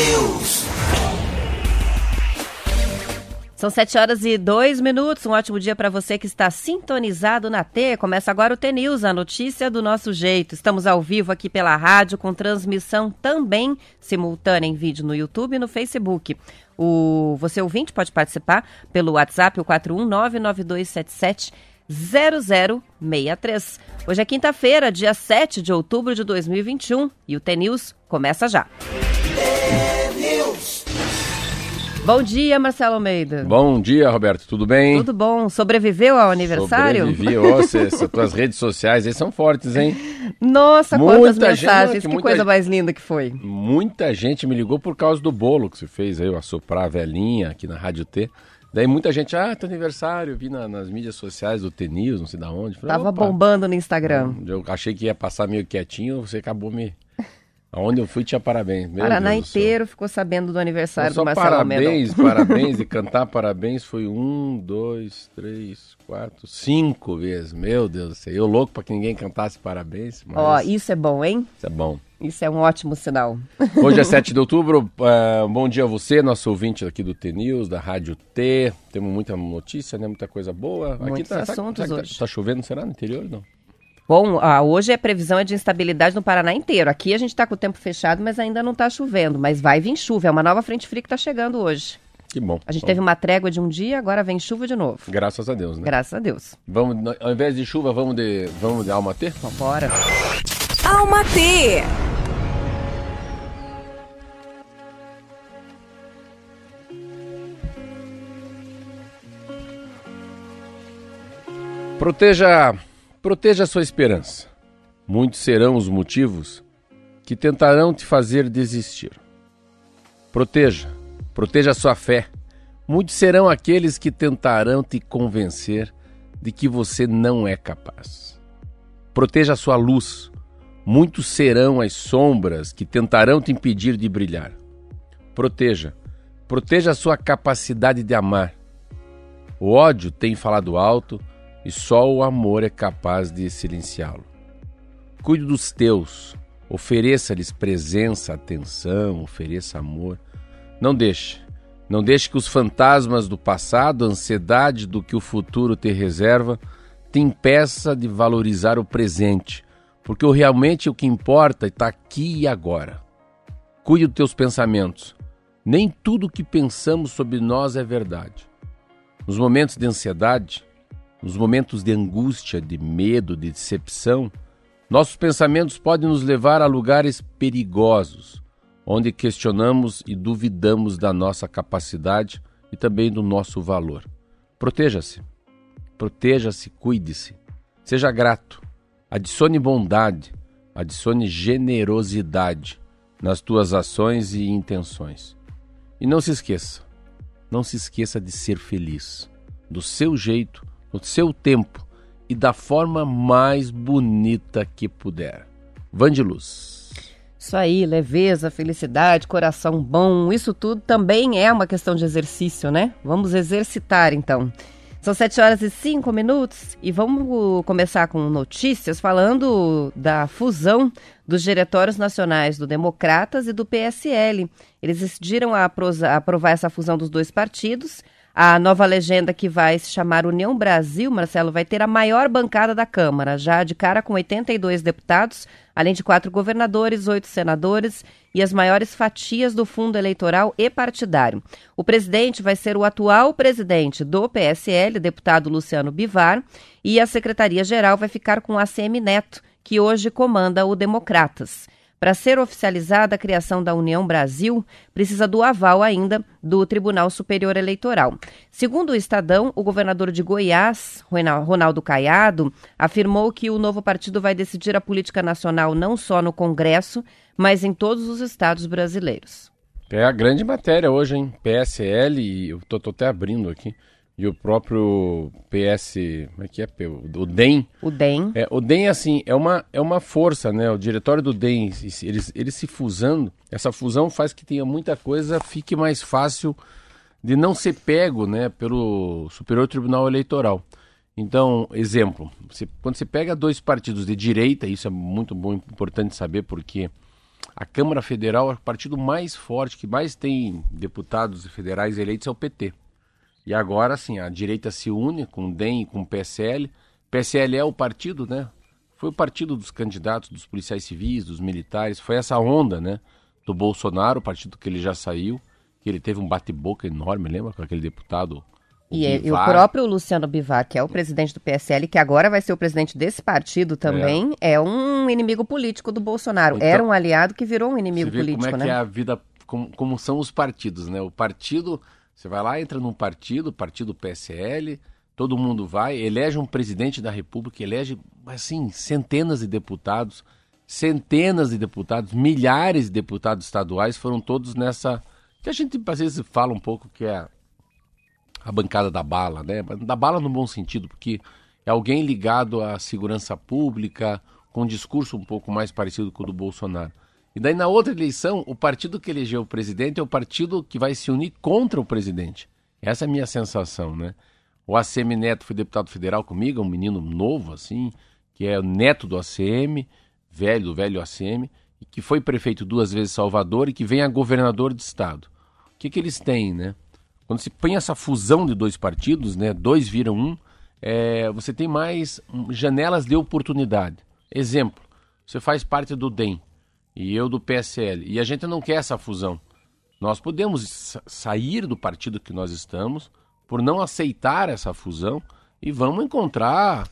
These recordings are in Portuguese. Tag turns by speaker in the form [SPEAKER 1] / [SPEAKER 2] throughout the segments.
[SPEAKER 1] T-News.
[SPEAKER 2] São sete horas e dois minutos. Um ótimo dia para você que está sintonizado na T. Começa agora o T-News, a notícia do nosso jeito. Estamos ao vivo aqui pela rádio, com transmissão também simultânea em vídeo no YouTube e no Facebook. O Você ouvinte pode participar pelo WhatsApp, o 4199277 0063. Hoje é quinta-feira, dia 7 de outubro de 2021 e o T-News começa já. Bom dia, Marcelo Almeida.
[SPEAKER 3] Bom dia, Roberto. Tudo bem?
[SPEAKER 2] Tudo bom. Sobreviveu ao aniversário?
[SPEAKER 3] Sobrevivi. Nossa, tuas redes sociais aí são fortes, hein?
[SPEAKER 2] Nossa,
[SPEAKER 3] Muita
[SPEAKER 2] quantas
[SPEAKER 3] gente-
[SPEAKER 2] mensagens.
[SPEAKER 3] que
[SPEAKER 2] que
[SPEAKER 3] muita
[SPEAKER 2] coisa mais linda que foi.
[SPEAKER 3] Muita gente me ligou por causa do bolo que você fez aí, eu assoprar a velhinha aqui na Rádio T. Daí muita gente, ah, teu aniversário, vi na- nas mídias sociais do T-News, não sei da onde. Falei,
[SPEAKER 2] Tava bombando no Instagram.
[SPEAKER 3] Eu achei que ia passar meio quietinho, você acabou me... Aonde eu fui tinha parabéns. Meu
[SPEAKER 2] Paraná
[SPEAKER 3] Deus
[SPEAKER 2] inteiro ficou sabendo do aniversário do Marcelo
[SPEAKER 3] parabéns, parabéns, e cantar parabéns foi um, dois, três, quatro, cinco vezes. Meu Deus do céu. Eu louco pra que ninguém cantasse parabéns, mas
[SPEAKER 2] Ó, isso é bom, hein?
[SPEAKER 3] isso é bom.
[SPEAKER 2] Isso é um ótimo sinal.
[SPEAKER 3] Hoje é 7 de outubro, eh, bom dia a você, nosso ouvinte aqui do T-News, da Rádio T. Temos muita notícia, né? Muita coisa boa.
[SPEAKER 2] Muitos
[SPEAKER 3] tá, sabe-
[SPEAKER 2] assuntos
[SPEAKER 3] sabe que
[SPEAKER 2] hoje.
[SPEAKER 3] Tá, tá chovendo, será, no interior? Não.
[SPEAKER 2] Bom, ah, hoje a previsão é de instabilidade no Paraná inteiro. Aqui a gente tá com o tempo fechado, mas ainda não tá chovendo. Mas vai vir chuva. É uma nova frente fria que tá chegando hoje.
[SPEAKER 3] Que bom.
[SPEAKER 2] A gente
[SPEAKER 3] Bom,
[SPEAKER 2] teve uma trégua de um dia, agora vem chuva de novo.
[SPEAKER 3] Graças a Deus, né?
[SPEAKER 2] Graças a Deus.
[SPEAKER 3] Vamos, ao invés de chuva, vamos de, vamos de alma T?
[SPEAKER 2] Vambora.
[SPEAKER 1] Alma T.
[SPEAKER 3] Proteja, proteja a sua esperança. Muitos serão os motivos que tentarão te fazer desistir. Proteja, proteja a sua fé. Muitos serão aqueles que tentarão te convencer de que você não é capaz. Proteja a sua luz. Muitos serão as sombras que tentarão te impedir de brilhar. Proteja, proteja a sua capacidade de amar. O ódio tem falado alto e só o amor é capaz de silenciá-lo. Cuide dos teus, ofereça-lhes presença, atenção, ofereça amor. Não deixe, não deixe que os fantasmas do passado, a ansiedade do que o futuro te reserva, te impeça de valorizar o presente, porque o realmente o que importa está aqui e agora. Cuide dos teus pensamentos. Nem tudo o que pensamos sobre nós é verdade. Nos momentos de ansiedade, nos momentos de angústia, de medo, de decepção, nossos pensamentos podem nos levar a lugares perigosos, onde questionamos e duvidamos da nossa capacidade e também do nosso valor. Proteja-se. Proteja-se, cuide-se. Seja grato. Adicione bondade, adicione generosidade nas tuas ações e intenções. E não se esqueça, não se esqueça de ser feliz, do seu jeito, no seu tempo e da forma mais bonita que puder. Vande luz.
[SPEAKER 2] Isso aí, leveza, felicidade, coração bom, isso tudo também é uma questão de exercício, né? Vamos exercitar então. São 7 horas e 5 minutos e vamos começar com notícias falando da fusão dos diretórios nacionais do Democratas e do PSL. Eles decidiram aprovar essa fusão dos dois partidos. A nova legenda que vai se chamar União Brasil, Marcelo, vai ter a maior bancada da Câmara, já de cara com 82 deputados, além de quatro governadores, oito senadores e as maiores fatias do fundo eleitoral e partidário. O presidente vai ser o atual presidente do PSL, deputado Luciano Bivar, e a secretaria-geral vai ficar com ACM Neto, que hoje comanda o Democratas. Para ser oficializada a criação da União Brasil, precisa do aval ainda do Tribunal Superior Eleitoral. Segundo o Estadão, o governador de Goiás, Ronaldo Caiado, afirmou que o novo partido vai decidir a política nacional não só no Congresso, mas em todos os estados brasileiros.
[SPEAKER 3] É a grande matéria hoje, hein? PSL, eu estou até abrindo aqui e o próprio PS, como é que é? O DEM.
[SPEAKER 2] O DEM.
[SPEAKER 3] É, o DEM, assim, é uma, é uma força, né? O diretório do DEM, eles, eles se fusando, essa fusão faz que tenha muita coisa, fique mais fácil de não ser pego, né, pelo Superior Tribunal Eleitoral. Então, exemplo, você, quando você pega dois partidos de direita, isso é muito bom, importante saber, porque a Câmara Federal é o partido mais forte, que mais tem deputados federais eleitos, é o PT. E agora, sim, a direita se une com o DEM e com o PSL. PSL é o partido, né? Foi o partido dos candidatos, dos policiais civis, dos militares. Foi essa onda, né? Do Bolsonaro, o partido que ele já saiu, que ele teve um bate-boca enorme, lembra? Com aquele deputado.
[SPEAKER 2] O e, e, o próprio Luciano Bivar, que é o presidente do PSL, que agora vai ser o presidente desse partido também, é, é um inimigo político do Bolsonaro. Então, Era um aliado que virou um inimigo político,
[SPEAKER 3] como é
[SPEAKER 2] né?
[SPEAKER 3] que é a vida, como, como são os partidos, né? O partido você vai lá, entra num partido, partido PSL, todo mundo vai, elege um presidente da República, elege, assim, centenas de deputados, centenas de deputados, milhares de deputados estaduais foram todos nessa. que a gente às vezes fala um pouco que é a bancada da bala, né? Da bala no bom sentido, porque é alguém ligado à segurança pública, com um discurso um pouco mais parecido com o do Bolsonaro. E daí na outra eleição, o partido que elegeu o presidente é o partido que vai se unir contra o presidente. Essa é a minha sensação, né? O ACM Neto foi deputado federal comigo, é um menino novo, assim, que é neto do ACM, velho, do velho ACM, e que foi prefeito duas vezes Salvador e que vem a governador de estado. O que, que eles têm, né? Quando se põe essa fusão de dois partidos, né? Dois viram um, é, você tem mais janelas de oportunidade. Exemplo, você faz parte do DEM e eu do PSL. E a gente não quer essa fusão. Nós podemos sair do partido que nós estamos por não aceitar essa fusão e vamos encontrar.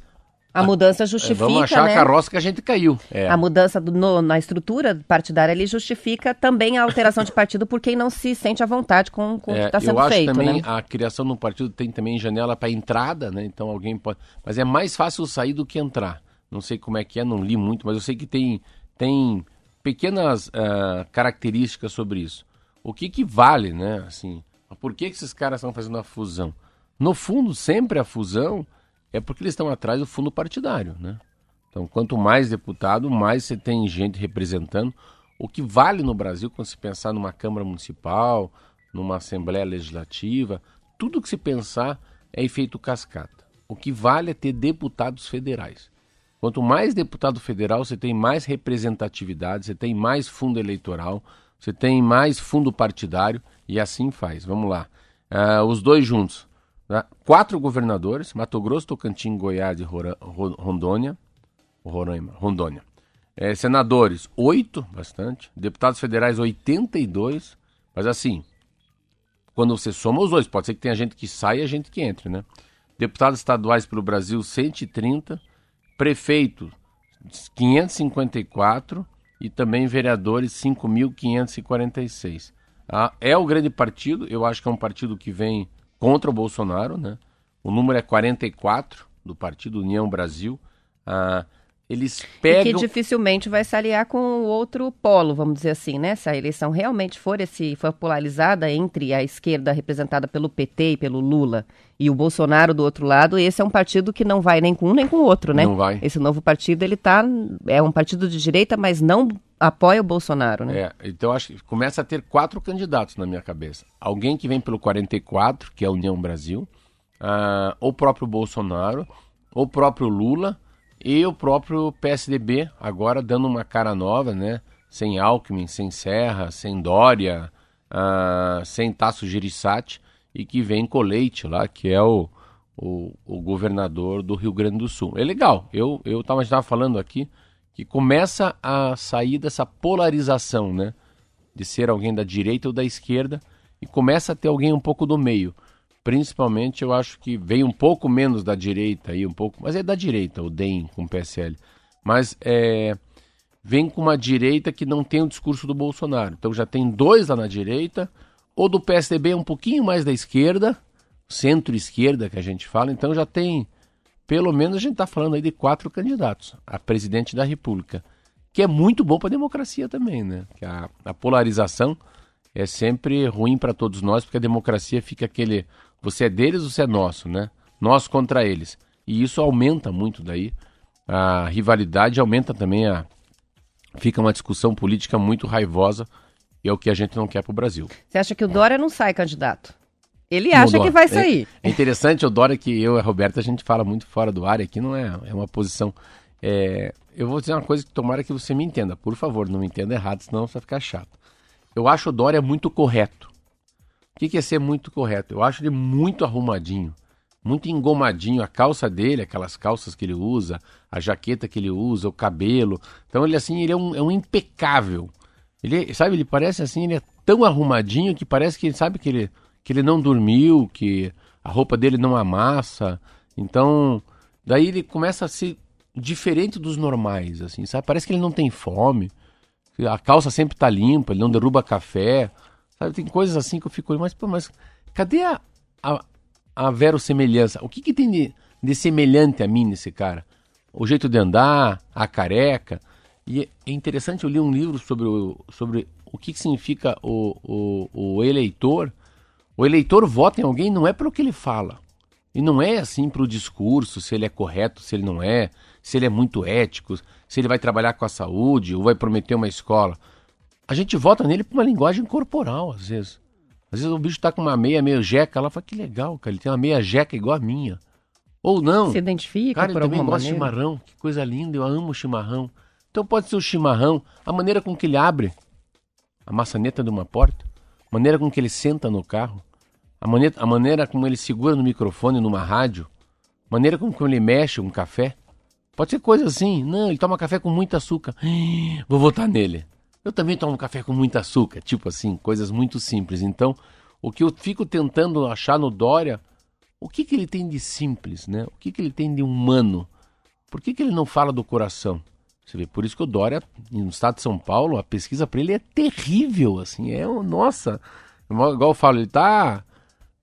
[SPEAKER 2] A mudança justifica.
[SPEAKER 3] Vamos achar
[SPEAKER 2] né?
[SPEAKER 3] a carroça que a gente caiu.
[SPEAKER 2] É. A mudança do, no, na estrutura partidária ele justifica também a alteração de partido por quem não se sente à vontade com, com é, o que está sendo
[SPEAKER 3] eu acho
[SPEAKER 2] feito.
[SPEAKER 3] Também
[SPEAKER 2] né?
[SPEAKER 3] a criação de um partido tem também janela para entrada, né? Então alguém pode. Mas é mais fácil sair do que entrar. Não sei como é que é, não li muito, mas eu sei que tem, tem pequenas uh, características sobre isso. O que, que vale, né? Assim, por que, que esses caras estão fazendo a fusão? No fundo, sempre a fusão é porque eles estão atrás do fundo partidário, né? Então, quanto mais deputado, mais você tem gente representando. O que vale no Brasil, quando se pensar numa Câmara Municipal, numa Assembleia Legislativa, tudo que se pensar é efeito cascata. O que vale é ter deputados federais. Quanto mais deputado federal, você tem mais representatividade, você tem mais fundo eleitoral, você tem mais fundo partidário e assim faz. Vamos lá. Uh, os dois juntos. Né? Quatro governadores, Mato Grosso, Tocantins, Goiás e Rondônia. Roraima, Rondônia. É, senadores, oito, bastante. Deputados federais, 82. Mas assim, quando você soma os dois, pode ser que tenha gente que saia e gente que entre, né? Deputados estaduais pelo Brasil, 130 prefeito 554 e também vereadores 5.546. Ah, é o grande partido, eu acho que é um partido que vem contra o Bolsonaro, né? O número é 44 do partido União Brasil. Ah, eles pegam...
[SPEAKER 2] E que dificilmente vai se aliar com o outro polo, vamos dizer assim, né? Se a eleição realmente for, esse, for polarizada entre a esquerda representada pelo PT e pelo Lula e o Bolsonaro do outro lado, esse é um partido que não vai nem com um nem com o outro, né?
[SPEAKER 3] Não vai.
[SPEAKER 2] Esse novo partido, ele tá... É um partido de direita, mas não apoia o Bolsonaro, né?
[SPEAKER 3] É, então acho que começa a ter quatro candidatos na minha cabeça. Alguém que vem pelo 44, que é a União Brasil, uh, o próprio Bolsonaro, o próprio Lula e o próprio PSDB, agora dando uma cara nova, né? Sem Alckmin, sem Serra, sem Dória, uh, sem Tasso Gereissati, e que vem com Leite lá, que é o, o, o, governador do Rio Grande do Sul. É legal, eu eu estava falando aqui que começa a sair dessa polarização, né? De ser alguém da direita ou da esquerda, e começa a ter alguém um pouco do meio principalmente eu acho que vem um pouco menos da direita aí, um pouco, mas é da direita, o DEM com o PSL. Mas é, vem com uma direita que não tem o discurso do Bolsonaro. Então já tem dois lá na direita, ou do PSDB um pouquinho mais da esquerda, centro-esquerda que a gente fala, então já tem, pelo menos a gente está falando aí de quatro candidatos a presidente da República, que é muito bom para a democracia também, né? Que a, a polarização é sempre ruim para todos nós, porque a democracia fica aquele, você é deles, você é nosso, né? Nós contra eles. E isso aumenta muito daí a rivalidade, aumenta também a fica uma discussão política muito raivosa e é o que a gente não quer para o Brasil.
[SPEAKER 2] Você acha que o Dória não sai candidato? Ele acha que vai sair.
[SPEAKER 3] É, é, interessante o Dória que eu e a Roberta a gente fala muito fora do ar, aqui não é, é uma posição. É, eu vou dizer uma coisa que tomara que você me entenda, por favor, não me entenda errado, senão vai ficar chato. Eu acho o Dória muito correto. O que, que é ser muito correto? Eu acho ele muito arrumadinho, muito engomadinho. A calça dele, aquelas calças que ele usa, a jaqueta que ele usa, o cabelo. Então ele assim, ele é um, é um impecável. Ele, sabe, ele parece assim, ele é tão arrumadinho que parece que sabe que ele, que ele não dormiu, que a roupa dele não amassa. Então, daí ele começa a ser diferente dos normais, assim, sabe? Parece que ele não tem fome. A calça sempre tá limpa, ele não derruba café. Sabe, tem coisas assim que eu fico, mas, pô, mas cadê a, a, a verossemelhança? O que, que tem de, de semelhante a mim nesse cara? O jeito de andar, a careca. E é interessante, eu li um livro sobre o, sobre o que, que significa o, o, o eleitor. O eleitor vota em alguém não é pelo que ele fala. E não é assim para o discurso, se ele é correto, se ele não é, se ele é muito ético, se ele vai trabalhar com a saúde ou vai prometer uma escola. A gente vota nele por uma linguagem corporal, às vezes. Às vezes o bicho tá com uma meia meio jeca, ela fala que legal, cara, ele tem uma meia jeca igual a minha. Ou não.
[SPEAKER 2] Se identifica
[SPEAKER 3] cara,
[SPEAKER 2] por
[SPEAKER 3] ele também
[SPEAKER 2] alguma
[SPEAKER 3] gosta de
[SPEAKER 2] maneira.
[SPEAKER 3] chimarrão, que coisa linda, eu amo chimarrão. Então pode ser o chimarrão, a maneira com que ele abre a maçaneta de uma porta, a maneira com que ele senta no carro, a maneira, a maneira como ele segura no microfone numa rádio, a maneira como que ele mexe um café. Pode ser coisa assim. Não, ele toma café com muito açúcar. Vou votar nele. Eu também tomo café com muito açúcar. Tipo assim, coisas muito simples. Então, o que eu fico tentando achar no Dória, o que, que ele tem de simples, né? O que, que ele tem de humano? Por que, que ele não fala do coração? Você vê, por isso que o Dória, no estado de São Paulo, a pesquisa para ele é terrível, assim, é, nossa, igual eu falo, ele tá,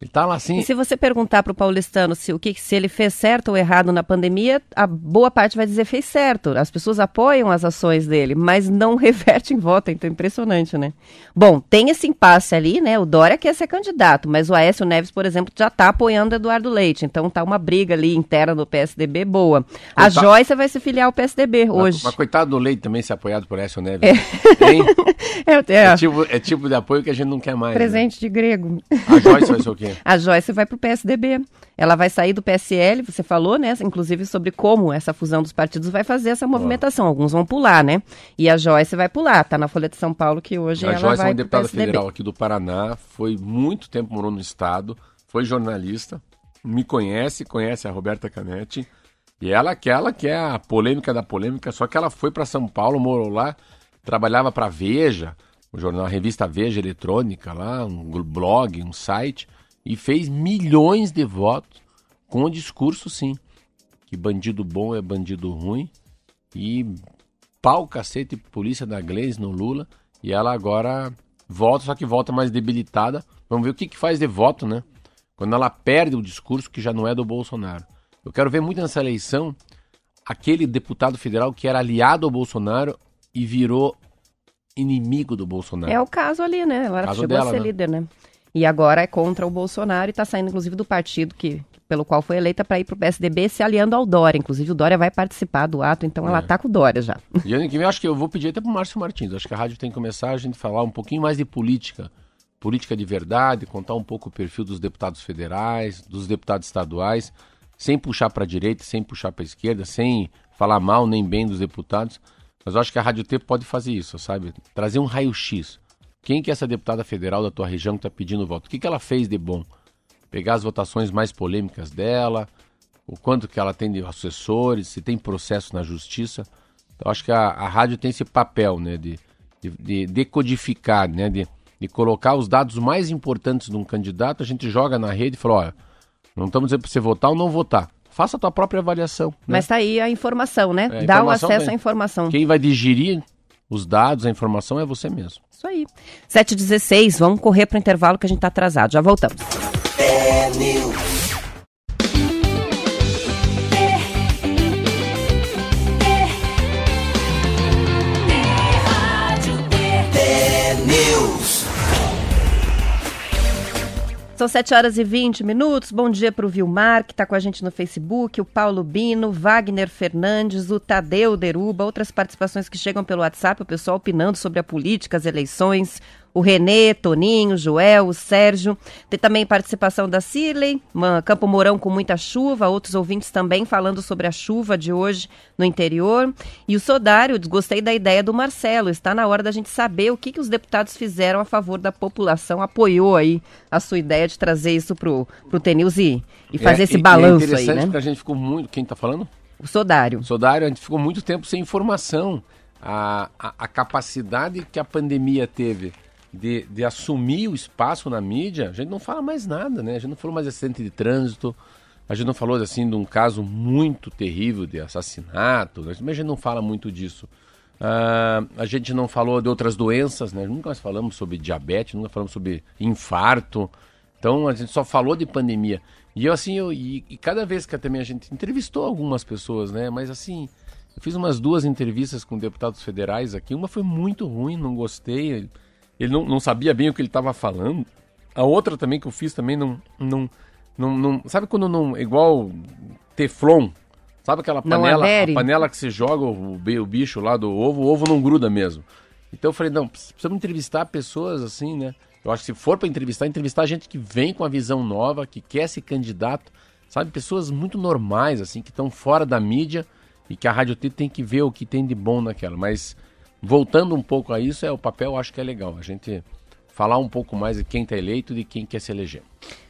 [SPEAKER 3] ele tá lá assim,
[SPEAKER 2] E se você perguntar para o paulistano se, o que, se ele fez certo ou errado na pandemia, a boa parte vai dizer fez certo. As pessoas apoiam as ações dele, mas não reverte em voto. Então é impressionante, né? Bom, tem esse impasse ali, né? O Dória quer ser candidato, mas o Aécio Neves, por exemplo, já está apoiando Eduardo Leite. Então tá uma briga ali interna do PSDB boa. A
[SPEAKER 3] Coitado-
[SPEAKER 2] Joyce vai se filiar ao PSDB
[SPEAKER 3] mas,
[SPEAKER 2] hoje.
[SPEAKER 3] mas coitado do Leite também ser apoiado por Écio Neves. Hein?
[SPEAKER 2] É, é,
[SPEAKER 3] É, tipo, é tipo de apoio que a gente não quer mais. né?
[SPEAKER 2] presente de grego.
[SPEAKER 3] A Joyce vai ser o quê?
[SPEAKER 2] A Joyce vai para o PSDB. Ela vai sair do PSL, você falou, né? Inclusive sobre como essa fusão dos partidos vai fazer essa movimentação. Alguns vão pular, né? E a Joyce vai pular. Tá na Folha de São Paulo que hoje
[SPEAKER 3] A
[SPEAKER 2] ela
[SPEAKER 3] Joyce é
[SPEAKER 2] vai
[SPEAKER 3] uma
[SPEAKER 2] pro
[SPEAKER 3] deputada
[SPEAKER 2] PSDB.
[SPEAKER 3] federal aqui do Paraná, foi muito tempo morou no estado, foi jornalista, me conhece, conhece a Roberta Canetti, e ela que ela que é a polêmica da polêmica, só que ela foi para São Paulo, morou lá, trabalhava para Veja, o jornal, a revista Veja eletrônica lá, um blog, um site, e fez milhões de votos com o discurso sim, que bandido bom é bandido ruim e pau, cacete, polícia da Gleisi no Lula. E ela agora volta, só que volta mais debilitada. Vamos ver o que, que faz de voto, né? Quando ela perde o discurso que já não é do Bolsonaro. Eu quero ver muito nessa eleição aquele deputado federal que era aliado ao Bolsonaro e virou inimigo do Bolsonaro.
[SPEAKER 2] É o caso ali, né? Ela chegou
[SPEAKER 3] dela,
[SPEAKER 2] a ser
[SPEAKER 3] né?
[SPEAKER 2] líder, né? E agora é contra o Bolsonaro e tá saindo, inclusive, do partido que, pelo qual foi eleita para ir pro PSDB, se aliando ao Dória. Inclusive, o Dória vai participar do ato, então
[SPEAKER 3] É.
[SPEAKER 2] ela tá com o Dória já.
[SPEAKER 3] E ano que vem acho que eu vou pedir até pro Márcio Martins. Acho que a rádio tem que começar a gente falar um pouquinho mais de política. Política de verdade, contar um pouco o perfil dos deputados federais, dos deputados estaduais, sem puxar para a direita, sem puxar para a esquerda, sem falar mal nem bem dos deputados. Mas eu acho que a Rádio T pode fazer isso, sabe? Trazer um raio-x. Quem que é essa deputada federal da tua região que está pedindo voto? O que, que ela fez de bom? Pegar as votações mais polêmicas dela, o quanto que ela tem de assessores, se tem processo na justiça. Eu acho que a, a rádio tem esse papel, né, de, de, de decodificar, né, de, de colocar os dados mais importantes de um candidato, a gente joga na rede e fala, olha, não estamos dizendo para você votar ou não votar. Faça a tua própria avaliação. né?
[SPEAKER 2] Mas tá aí a informação, né?
[SPEAKER 3] É, a
[SPEAKER 2] Dá o
[SPEAKER 3] informação
[SPEAKER 2] acesso
[SPEAKER 3] vem.
[SPEAKER 2] à informação.
[SPEAKER 3] Quem vai digerir os dados, a informação é você mesmo.
[SPEAKER 2] Isso aí. 7h16, vamos correr para o intervalo que a gente está atrasado. Já voltamos. É São 7 horas e 20 minutos. Bom dia para o Vilmar, que está com a gente no Facebook, o Paulo Bino, Wagner Fernandes, o Tadeu Deruba, outras participações que chegam pelo WhatsApp, o pessoal opinando sobre a política, as eleições o Renê, Toninho, Joel, o Sérgio. Tem também participação da Cirley, Campo Mourão com muita chuva, outros ouvintes também falando sobre a chuva de hoje no interior. E o Sodário, gostei da ideia do Marcelo, está na hora da gente saber o que, que os deputados fizeram a favor da população, apoiou aí a sua ideia de trazer isso pro, pro Tenils e, e fazer é, esse balanço é
[SPEAKER 3] aí,
[SPEAKER 2] né?
[SPEAKER 3] a gente ficou muito... Quem está falando?
[SPEAKER 2] O Sodário.
[SPEAKER 3] Sodário, a gente ficou muito tempo sem informação. A, a, a, capacidade que a pandemia teve de, de assumir o espaço na mídia, a gente não fala mais nada, né? A gente não falou mais de acidente de trânsito, a gente não falou assim de um caso muito terrível de assassinato, mas a gente não fala muito disso. Uh, a gente não falou de outras doenças, né? Nunca mais falamos sobre diabetes, nunca falamos sobre infarto. Então a gente só falou de pandemia. E eu assim, eu, e, e cada vez que também a gente entrevistou algumas pessoas, né? Mas assim, eu fiz umas duas entrevistas com deputados federais aqui. Uma foi muito ruim, não gostei ele não, não sabia bem o que ele estava falando. A outra também que eu fiz também não, não, não, não sabe quando não igual teflon, sabe aquela panela, a panela que se joga o, o bicho lá do ovo, o ovo não gruda mesmo. Então eu falei, não, precisamos entrevistar pessoas assim, né? Eu acho que se for para entrevistar, entrevistar gente que vem com a visão nova, que quer ser candidato, sabe? Pessoas muito normais, assim, que estão fora da mídia e que a Rádio T tem que ver o que tem de bom naquela. Mas voltando um pouco a isso, é o papel, acho que é legal. A gente falar um pouco mais de quem está eleito e de quem quer se eleger.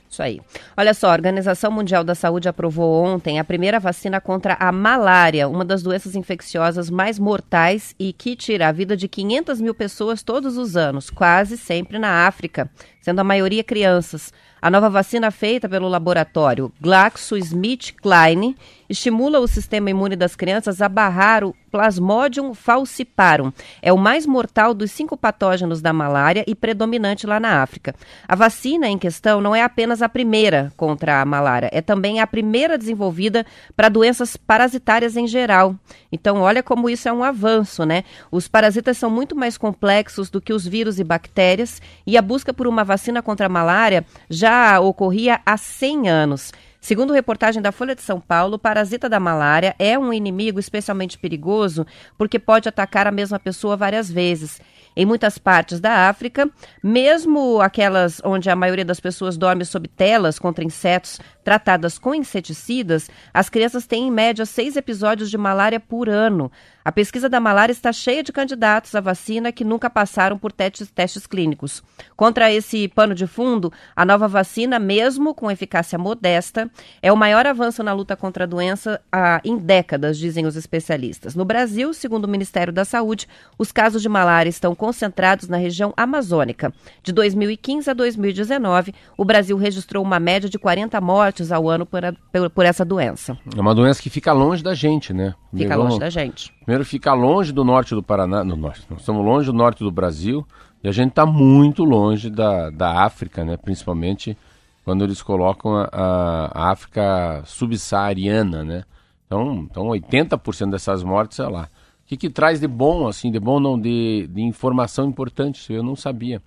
[SPEAKER 2] Isso aí. Olha só, a Organização Mundial da Saúde aprovou ontem a primeira vacina contra a malária, uma das doenças infecciosas mais mortais e que tira a vida de 500 mil pessoas todos os anos, quase sempre na África, sendo a maioria crianças. A nova vacina feita pelo laboratório GlaxoSmithKline estimula o sistema imune das crianças a barrar o Plasmodium falciparum. É o mais mortal dos cinco patógenos da malária e predominante lá na África. A vacina em questão não é apenas a primeira contra a malária, é também a primeira desenvolvida para doenças parasitárias em geral. Então, olha como isso é um avanço, né? Os parasitas são muito mais complexos do que os vírus e bactérias e a busca por uma vacina contra a malária já ocorria há 100 anos. Segundo reportagem da Folha de São Paulo, o parasita da malária é um inimigo especialmente perigoso porque pode atacar a mesma pessoa várias vezes. Em muitas partes da África, mesmo aquelas onde a maioria das pessoas dorme sob telas contra insetos tratadas com inseticidas, as crianças têm em média seis episódios de malária por ano. A pesquisa da malária está cheia de candidatos à vacina que nunca passaram por testes, testes clínicos. Contra esse pano de fundo, a nova vacina, mesmo com eficácia modesta, é o maior avanço na luta contra a doença ah, em décadas, dizem os especialistas. No Brasil, segundo o Ministério da Saúde, os casos de malária estão concentrados na região amazônica. De 2015 a 2019, o Brasil registrou uma média de 40 mortes ao ano por, a, por, por essa doença.
[SPEAKER 3] É uma doença que fica longe da gente, né?
[SPEAKER 2] Fica longe da gente.
[SPEAKER 3] Primeiro fica longe do norte do Paraná, no norte, nós estamos longe do norte do Brasil e a gente está muito longe da, da África, né? Principalmente quando eles colocam a, a, África subsaariana, né? Então, então 80% dessas mortes é lá. O que, que traz de bom, assim, de bom não, de, de informação importante, isso eu não sabia.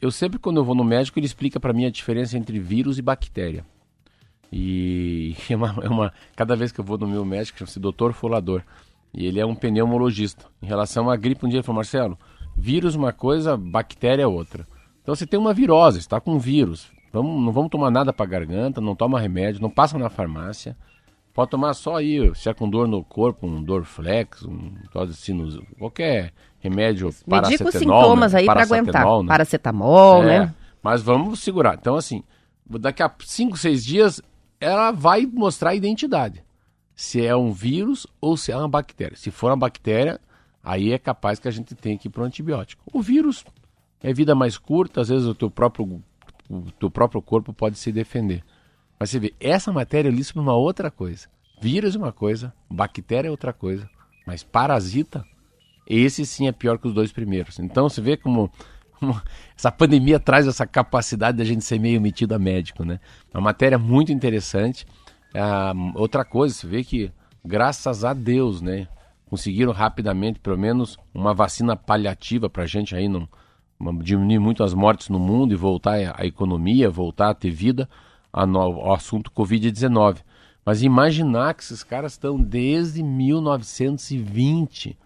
[SPEAKER 3] Eu sempre, quando eu vou no médico, ele explica para mim a diferença entre vírus e bactéria. E é uma, é uma, cada vez que eu vou no meu médico, chama-se doutor Folador, e ele é um pneumologista. Em relação à gripe, um dia ele falou, Marcelo, vírus uma coisa, bactéria outra. Então você tem uma virose, está com vírus. Vamos, não vamos tomar nada para garganta, não toma remédio, não passa na farmácia. Pode tomar só aí, se é com dor no corpo, um Dorflex, um sinus, qualquer remédio paracetamol. Medica os
[SPEAKER 2] sintomas
[SPEAKER 3] né?
[SPEAKER 2] aí para aguentar. Né? Paracetamol, é, né?
[SPEAKER 3] Mas vamos segurar. Então, assim, daqui a 5, 6 dias, ela vai mostrar a identidade se é um vírus ou se é uma bactéria. Se for uma bactéria, aí é capaz que a gente tenha que ir para o antibiótico. O vírus é vida mais curta, às vezes o teu próprio, o teu próprio corpo pode se defender. Mas você vê, essa matéria eu li sobre uma outra coisa. Vírus é uma coisa, bactéria é outra coisa, mas parasita, esse sim é pior que os dois primeiros. Então você vê como, como essa pandemia traz essa capacidade da gente ser meio metido a médico, né? Uma matéria muito interessante. Ah, outra coisa, você vê que, graças a Deus, né? Conseguiram rapidamente, pelo menos, uma vacina paliativa para a gente aí não diminuir muito as mortes no mundo e voltar a economia, voltar a ter vida ao assunto Covid-19. Mas imaginar que esses caras estão desde 1920,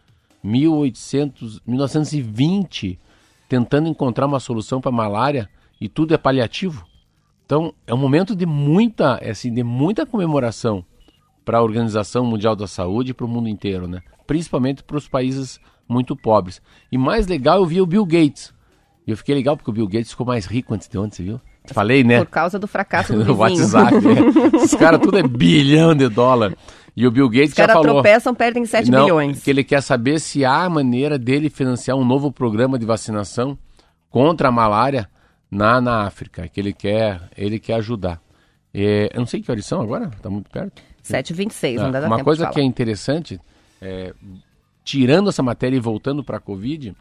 [SPEAKER 3] 1800, 1920, tentando encontrar uma solução para a malária e tudo é paliativo. Então é um momento de muita, é assim, de muita comemoração para a Organização Mundial da Saúde e para o mundo inteiro, né? Principalmente para os países muito pobres. E mais legal, eu vi o Bill Gates. E eu fiquei legal porque o Bill Gates ficou mais rico antes de ontem, você viu? Falei, né?
[SPEAKER 2] Por causa do fracasso do
[SPEAKER 3] no WhatsApp. É. Os caras tudo é bilhão de dólar. E o Bill Gates
[SPEAKER 2] Os
[SPEAKER 3] já falou...
[SPEAKER 2] Os caras tropeçam, perdem 7
[SPEAKER 3] não,
[SPEAKER 2] bilhões.
[SPEAKER 3] que ele quer saber se há maneira dele financiar um novo programa de vacinação contra a malária na, na África, que ele quer, ele quer ajudar. É, eu não sei que horas são agora, está muito perto.
[SPEAKER 2] 7h26, não dá
[SPEAKER 3] Uma
[SPEAKER 2] tempo
[SPEAKER 3] coisa que é interessante, é, tirando essa matéria e voltando para a Covid,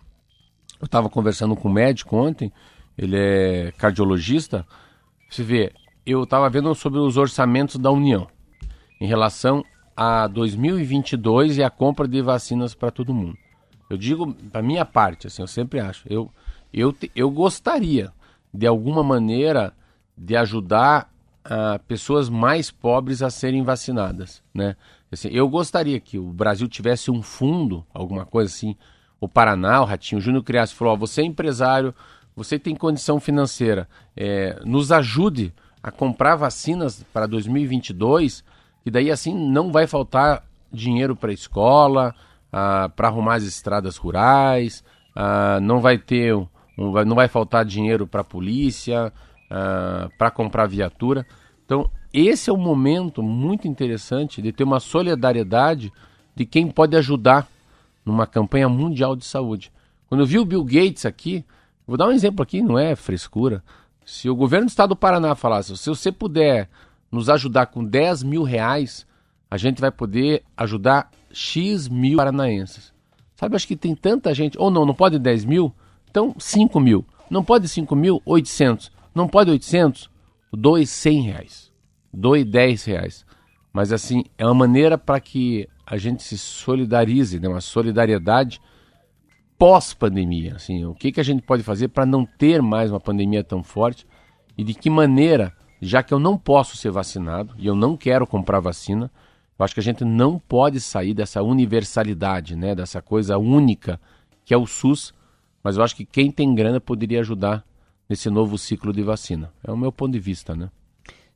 [SPEAKER 3] eu estava conversando com um médico ontem, ele é cardiologista. Você vê, eu estava vendo sobre os orçamentos da União em relação a 2022 e a compra de vacinas para todo mundo. Eu digo, para minha parte, assim, eu sempre acho, eu, eu, eu gostaria, de alguma maneira, de ajudar uh, pessoas mais pobres a serem vacinadas, né? Assim, eu gostaria que o Brasil tivesse um fundo, alguma coisa assim, o Paraná, o Ratinho Júnior criasse, falou, ó, você é empresário, você tem condição financeira, é, nos ajude a comprar vacinas para 2022, e daí assim não vai faltar dinheiro para a escola, ah, para arrumar as estradas rurais, ah, não vai ter, um, não vai faltar dinheiro para a polícia, ah, para comprar viatura. Então esse é um momento muito interessante de ter uma solidariedade de quem pode ajudar numa campanha mundial de saúde. Quando eu vi o Bill Gates aqui, Vou dar um exemplo aqui, não é frescura. Se o governo do estado do Paraná falasse, se você puder nos ajudar com 10 mil reais, a gente vai poder ajudar X mil paranaenses. Sabe, acho que tem tanta gente. Ou não, não pode 10 mil? Então 5 mil. Não pode 5 mil? 800. Não pode 800? Dois 100 reais. Dois 10 reais. Mas assim, é uma maneira para que a gente se solidarize, né? uma solidariedade pós-pandemia. Assim, o que, que a gente pode fazer para não ter mais uma pandemia tão forte e de que maneira, já que eu não posso ser vacinado e eu não quero comprar vacina, eu acho que a gente não pode sair dessa universalidade, né, dessa coisa única que é o SUS, mas eu acho que quem tem grana poderia ajudar nesse novo ciclo de vacina. É o meu ponto de vista, né?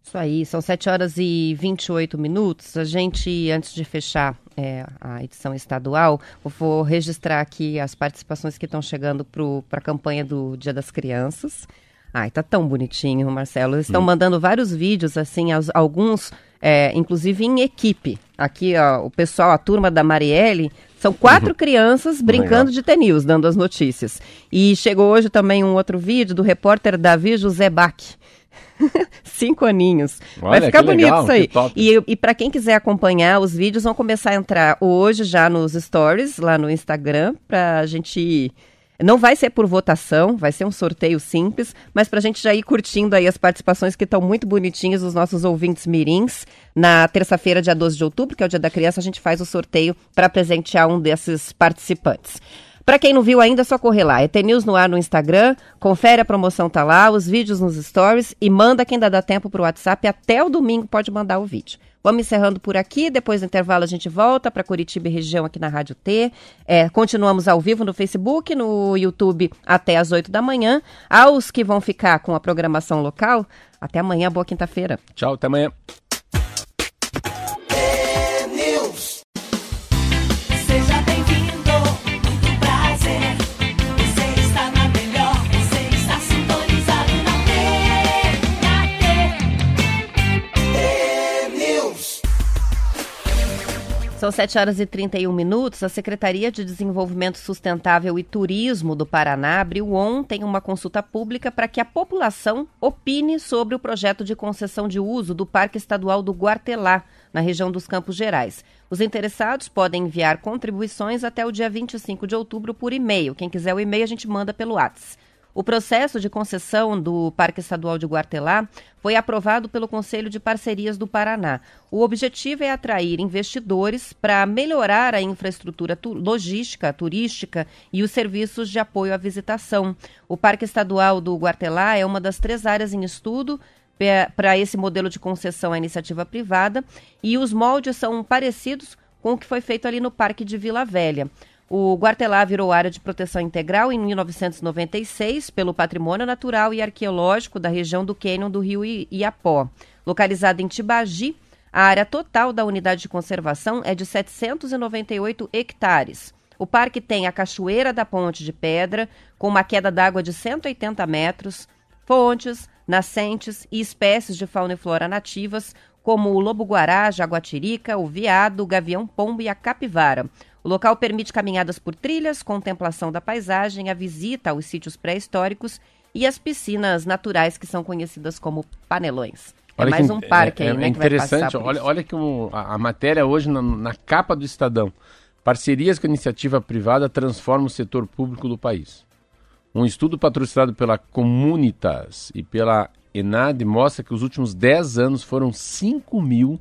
[SPEAKER 2] Isso aí, são 7 horas e 28 minutos. A gente, antes de fechar é, a edição estadual, vou registrar aqui as participações que estão chegando para a campanha do Dia das Crianças. Ai, tá tão bonitinho, Marcelo. Eles estão hum. mandando vários vídeos, assim, alguns, é, inclusive em equipe. Aqui, ó, o pessoal, a turma da Marielle, são quatro uhum. crianças brincando Legal. de tenis, dando as notícias. E chegou hoje também um outro vídeo do repórter Davi José Bach. Cinco aninhos. Olha, Vai ficar bonito legal, isso aí. E, e para quem quiser acompanhar, os vídeos vão começar a entrar hoje já nos stories, lá no Instagram, para a gente. Não vai ser por votação, vai ser um sorteio simples, mas para a gente já ir curtindo aí as participações que estão muito bonitinhas dos nossos ouvintes mirins. Na terça-feira, dia 12 de outubro, que é o dia da criança, a gente faz o sorteio para presentear um desses participantes. Para quem não viu ainda, é só correr lá. É News no ar no Instagram, confere a promoção tá lá, os vídeos nos stories e manda quem ainda dá tempo pro WhatsApp. Até o domingo pode mandar o vídeo. Vamos encerrando por aqui. Depois do intervalo a gente volta para Curitiba e região aqui na Rádio T. É, continuamos ao vivo no Facebook, no YouTube até às 8 da manhã. Aos que vão ficar com a programação local, até amanhã. Boa quinta-feira.
[SPEAKER 3] Tchau, até amanhã.
[SPEAKER 2] São São 7 horas e 31 minutos. A Secretaria de Desenvolvimento Sustentável e Turismo do Paraná abriu ontem uma consulta pública para que a população opine sobre o projeto de concessão de uso do Parque Estadual do Guartelá, na região dos Campos Gerais. Os interessados podem enviar contribuições até o dia 25 de outubro por e-mail. Quem quiser o e-mail, a gente manda pelo WhatsApp. O processo de concessão do Parque Estadual de Guartelá foi aprovado pelo Conselho de Parcerias do Paraná. O objetivo é atrair investidores para melhorar a infraestrutura tu logística, turística e os serviços de apoio à visitação. O Parque Estadual do Guartelá é uma das três áreas em estudo para esse modelo de concessão à iniciativa privada e os moldes são parecidos com o que foi feito ali no Parque de Vila Velha. O Guartelá virou área de proteção integral em 1996 pelo patrimônio natural e arqueológico da região do Cânion do Rio Iapó. Localizada em Tibagi, a área total da unidade de conservação é de 798 hectares. O parque tem a Cachoeira da Ponte de Pedra, com uma queda d'água de 180 metros, fontes, nascentes e espécies de fauna e flora nativas, como o lobo-guará, jaguatirica, o veado, o gavião-pombo e a capivara. O local permite caminhadas por trilhas, contemplação da paisagem, a visita aos sítios pré-históricos e as piscinas naturais que são conhecidas como panelões. É olha é mais que, um parque é, aí,
[SPEAKER 3] é,
[SPEAKER 2] né?
[SPEAKER 3] É interessante, olha, olha que o, a, a, matéria hoje na, na capa do Estadão. Parcerias com a iniciativa privada transformam o setor público do país. Um estudo patrocinado pela Comunitas e pela Enad mostra que os últimos 10 anos foram 5 mil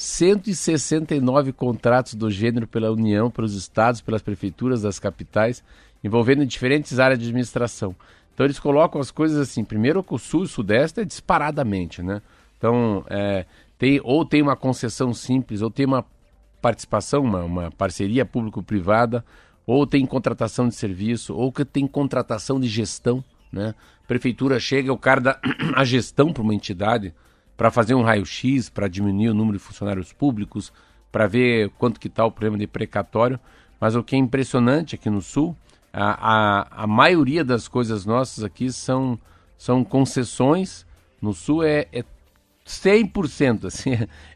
[SPEAKER 3] 169 contratos do gênero pela União, pelos estados, pelas prefeituras das capitais, envolvendo diferentes áreas de administração. Então eles colocam as coisas assim, primeiro o sul e o sudeste é disparadamente, né? Então, é, tem, ou tem uma concessão simples, ou tem uma participação, uma, uma parceria público-privada, ou tem contratação de serviço, ou que tem contratação de gestão, né? Prefeitura chega, o cara dá a gestão para uma entidade, para fazer um raio-x, para diminuir o número de funcionários públicos, para ver quanto que está o problema de precatório. Mas o que é impressionante aqui no Sul, a, a, a maioria das coisas nossas aqui são, são concessões. No Sul é, é 100%, assim,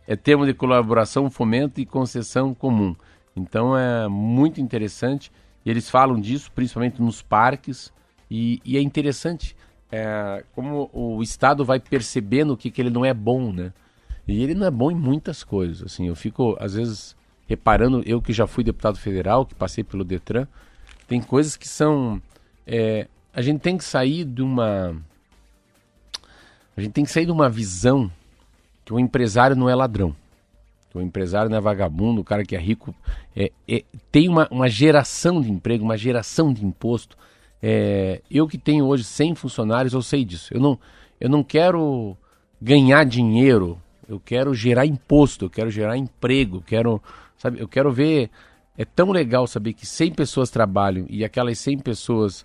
[SPEAKER 3] é, termo de colaboração, fomento e concessão comum. Então é muito interessante. E eles falam disso, principalmente nos parques. E, e é interessante é, como o Estado vai percebendo que, que ele não é bom, né? E ele não é bom em muitas coisas. Assim, eu fico, às vezes, reparando, eu que já fui deputado federal, que passei pelo Detran, tem coisas que são. É, a gente tem que sair de uma. A gente tem que sair de uma visão que o empresário não é ladrão. Que o empresário não é vagabundo, o cara que é rico é, é, tem uma, uma geração de emprego, uma geração de imposto. É, eu que tenho hoje 100 funcionários, eu sei disso. Eu não, eu não quero ganhar dinheiro, eu quero gerar imposto, eu quero gerar emprego, quero, sabe, eu quero ver. É tão legal saber que 100 pessoas trabalham e aquelas 100 pessoas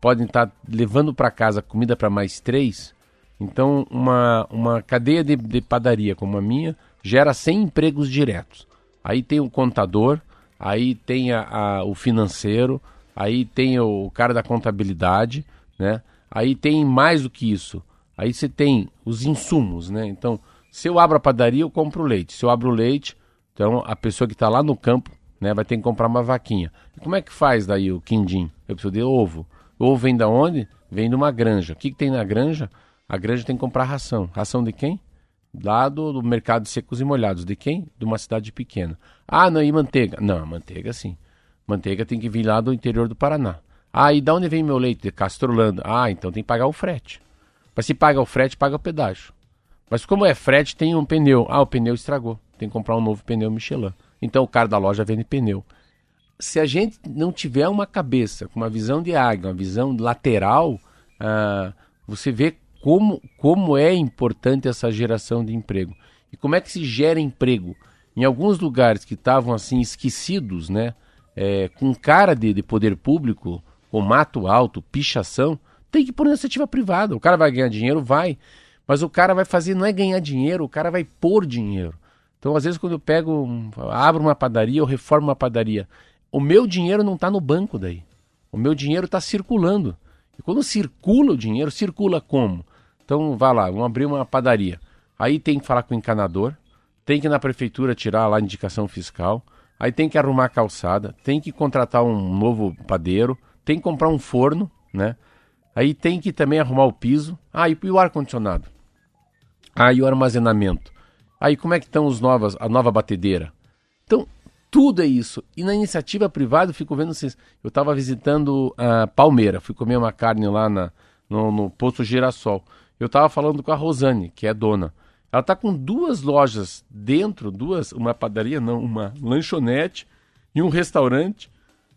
[SPEAKER 3] podem estar levando para casa comida para mais três. Então, uma, uma cadeia de, de padaria como a minha gera 100 empregos diretos. Aí tem o contador, aí tem a, a, o financeiro, aí tem o cara da contabilidade, né? Aí tem mais do que isso. Aí você tem os insumos, né? Então, se eu abro a padaria, eu compro leite. Se eu abro o leite, então a pessoa que está lá no campo, né, vai ter que comprar uma vaquinha. Como é que faz daí o quindim? Eu preciso de ovo. Ovo vem da onde? Vem de uma granja. O que, que tem na granja? A granja tem que comprar ração. Ração de quem? Lá do, do mercado de secos e molhados. De quem? De uma cidade pequena. Ah, não, e manteiga? Não, manteiga sim. Manteiga tem que vir lá do interior do Paraná. Ah, e da onde vem meu leite? De Castrolando. Ah, então tem que pagar o frete. Mas se paga o frete, paga o pedágio. Mas como é frete, tem um pneu. Ah, o pneu estragou. Tem que comprar um novo pneu Michelin. Então o cara da loja vende pneu. Se a gente não tiver uma cabeça com uma visão de águia, uma visão lateral, ah, você vê como, como é importante essa geração de emprego. E como é que se gera emprego? Em alguns lugares que estavam assim esquecidos, né? É, com cara de, de poder público, com mato alto, pichação, tem que pôr iniciativa privada. O cara vai ganhar dinheiro? Vai. Mas o cara vai fazer, não é ganhar dinheiro, o cara vai pôr dinheiro. Então, às vezes, quando eu pego, abro uma padaria, eu reformo uma padaria, o meu dinheiro não está no banco daí. O meu dinheiro está circulando. E quando circula o dinheiro, circula como? Então, vá lá, vamos abrir uma padaria. Aí tem que falar com o encanador, tem que ir na prefeitura tirar lá a indicação fiscal, aí tem que arrumar a calçada, tem que contratar um novo padeiro, tem que comprar um forno, né? Aí tem que também arrumar o piso. Ah, e o ar-condicionado. Ah, e o armazenamento. Aí como é que estão os novas, a nova batedeira? Então, tudo é isso. E na iniciativa privada, eu fico vendo vocês. Eu estava visitando a Palmeira, fui comer uma carne lá na, no, no posto Girassol. Eu estava falando com a Rosane, que é dona. Ela está com duas lojas dentro, duas, uma padaria, não, uma lanchonete e um restaurante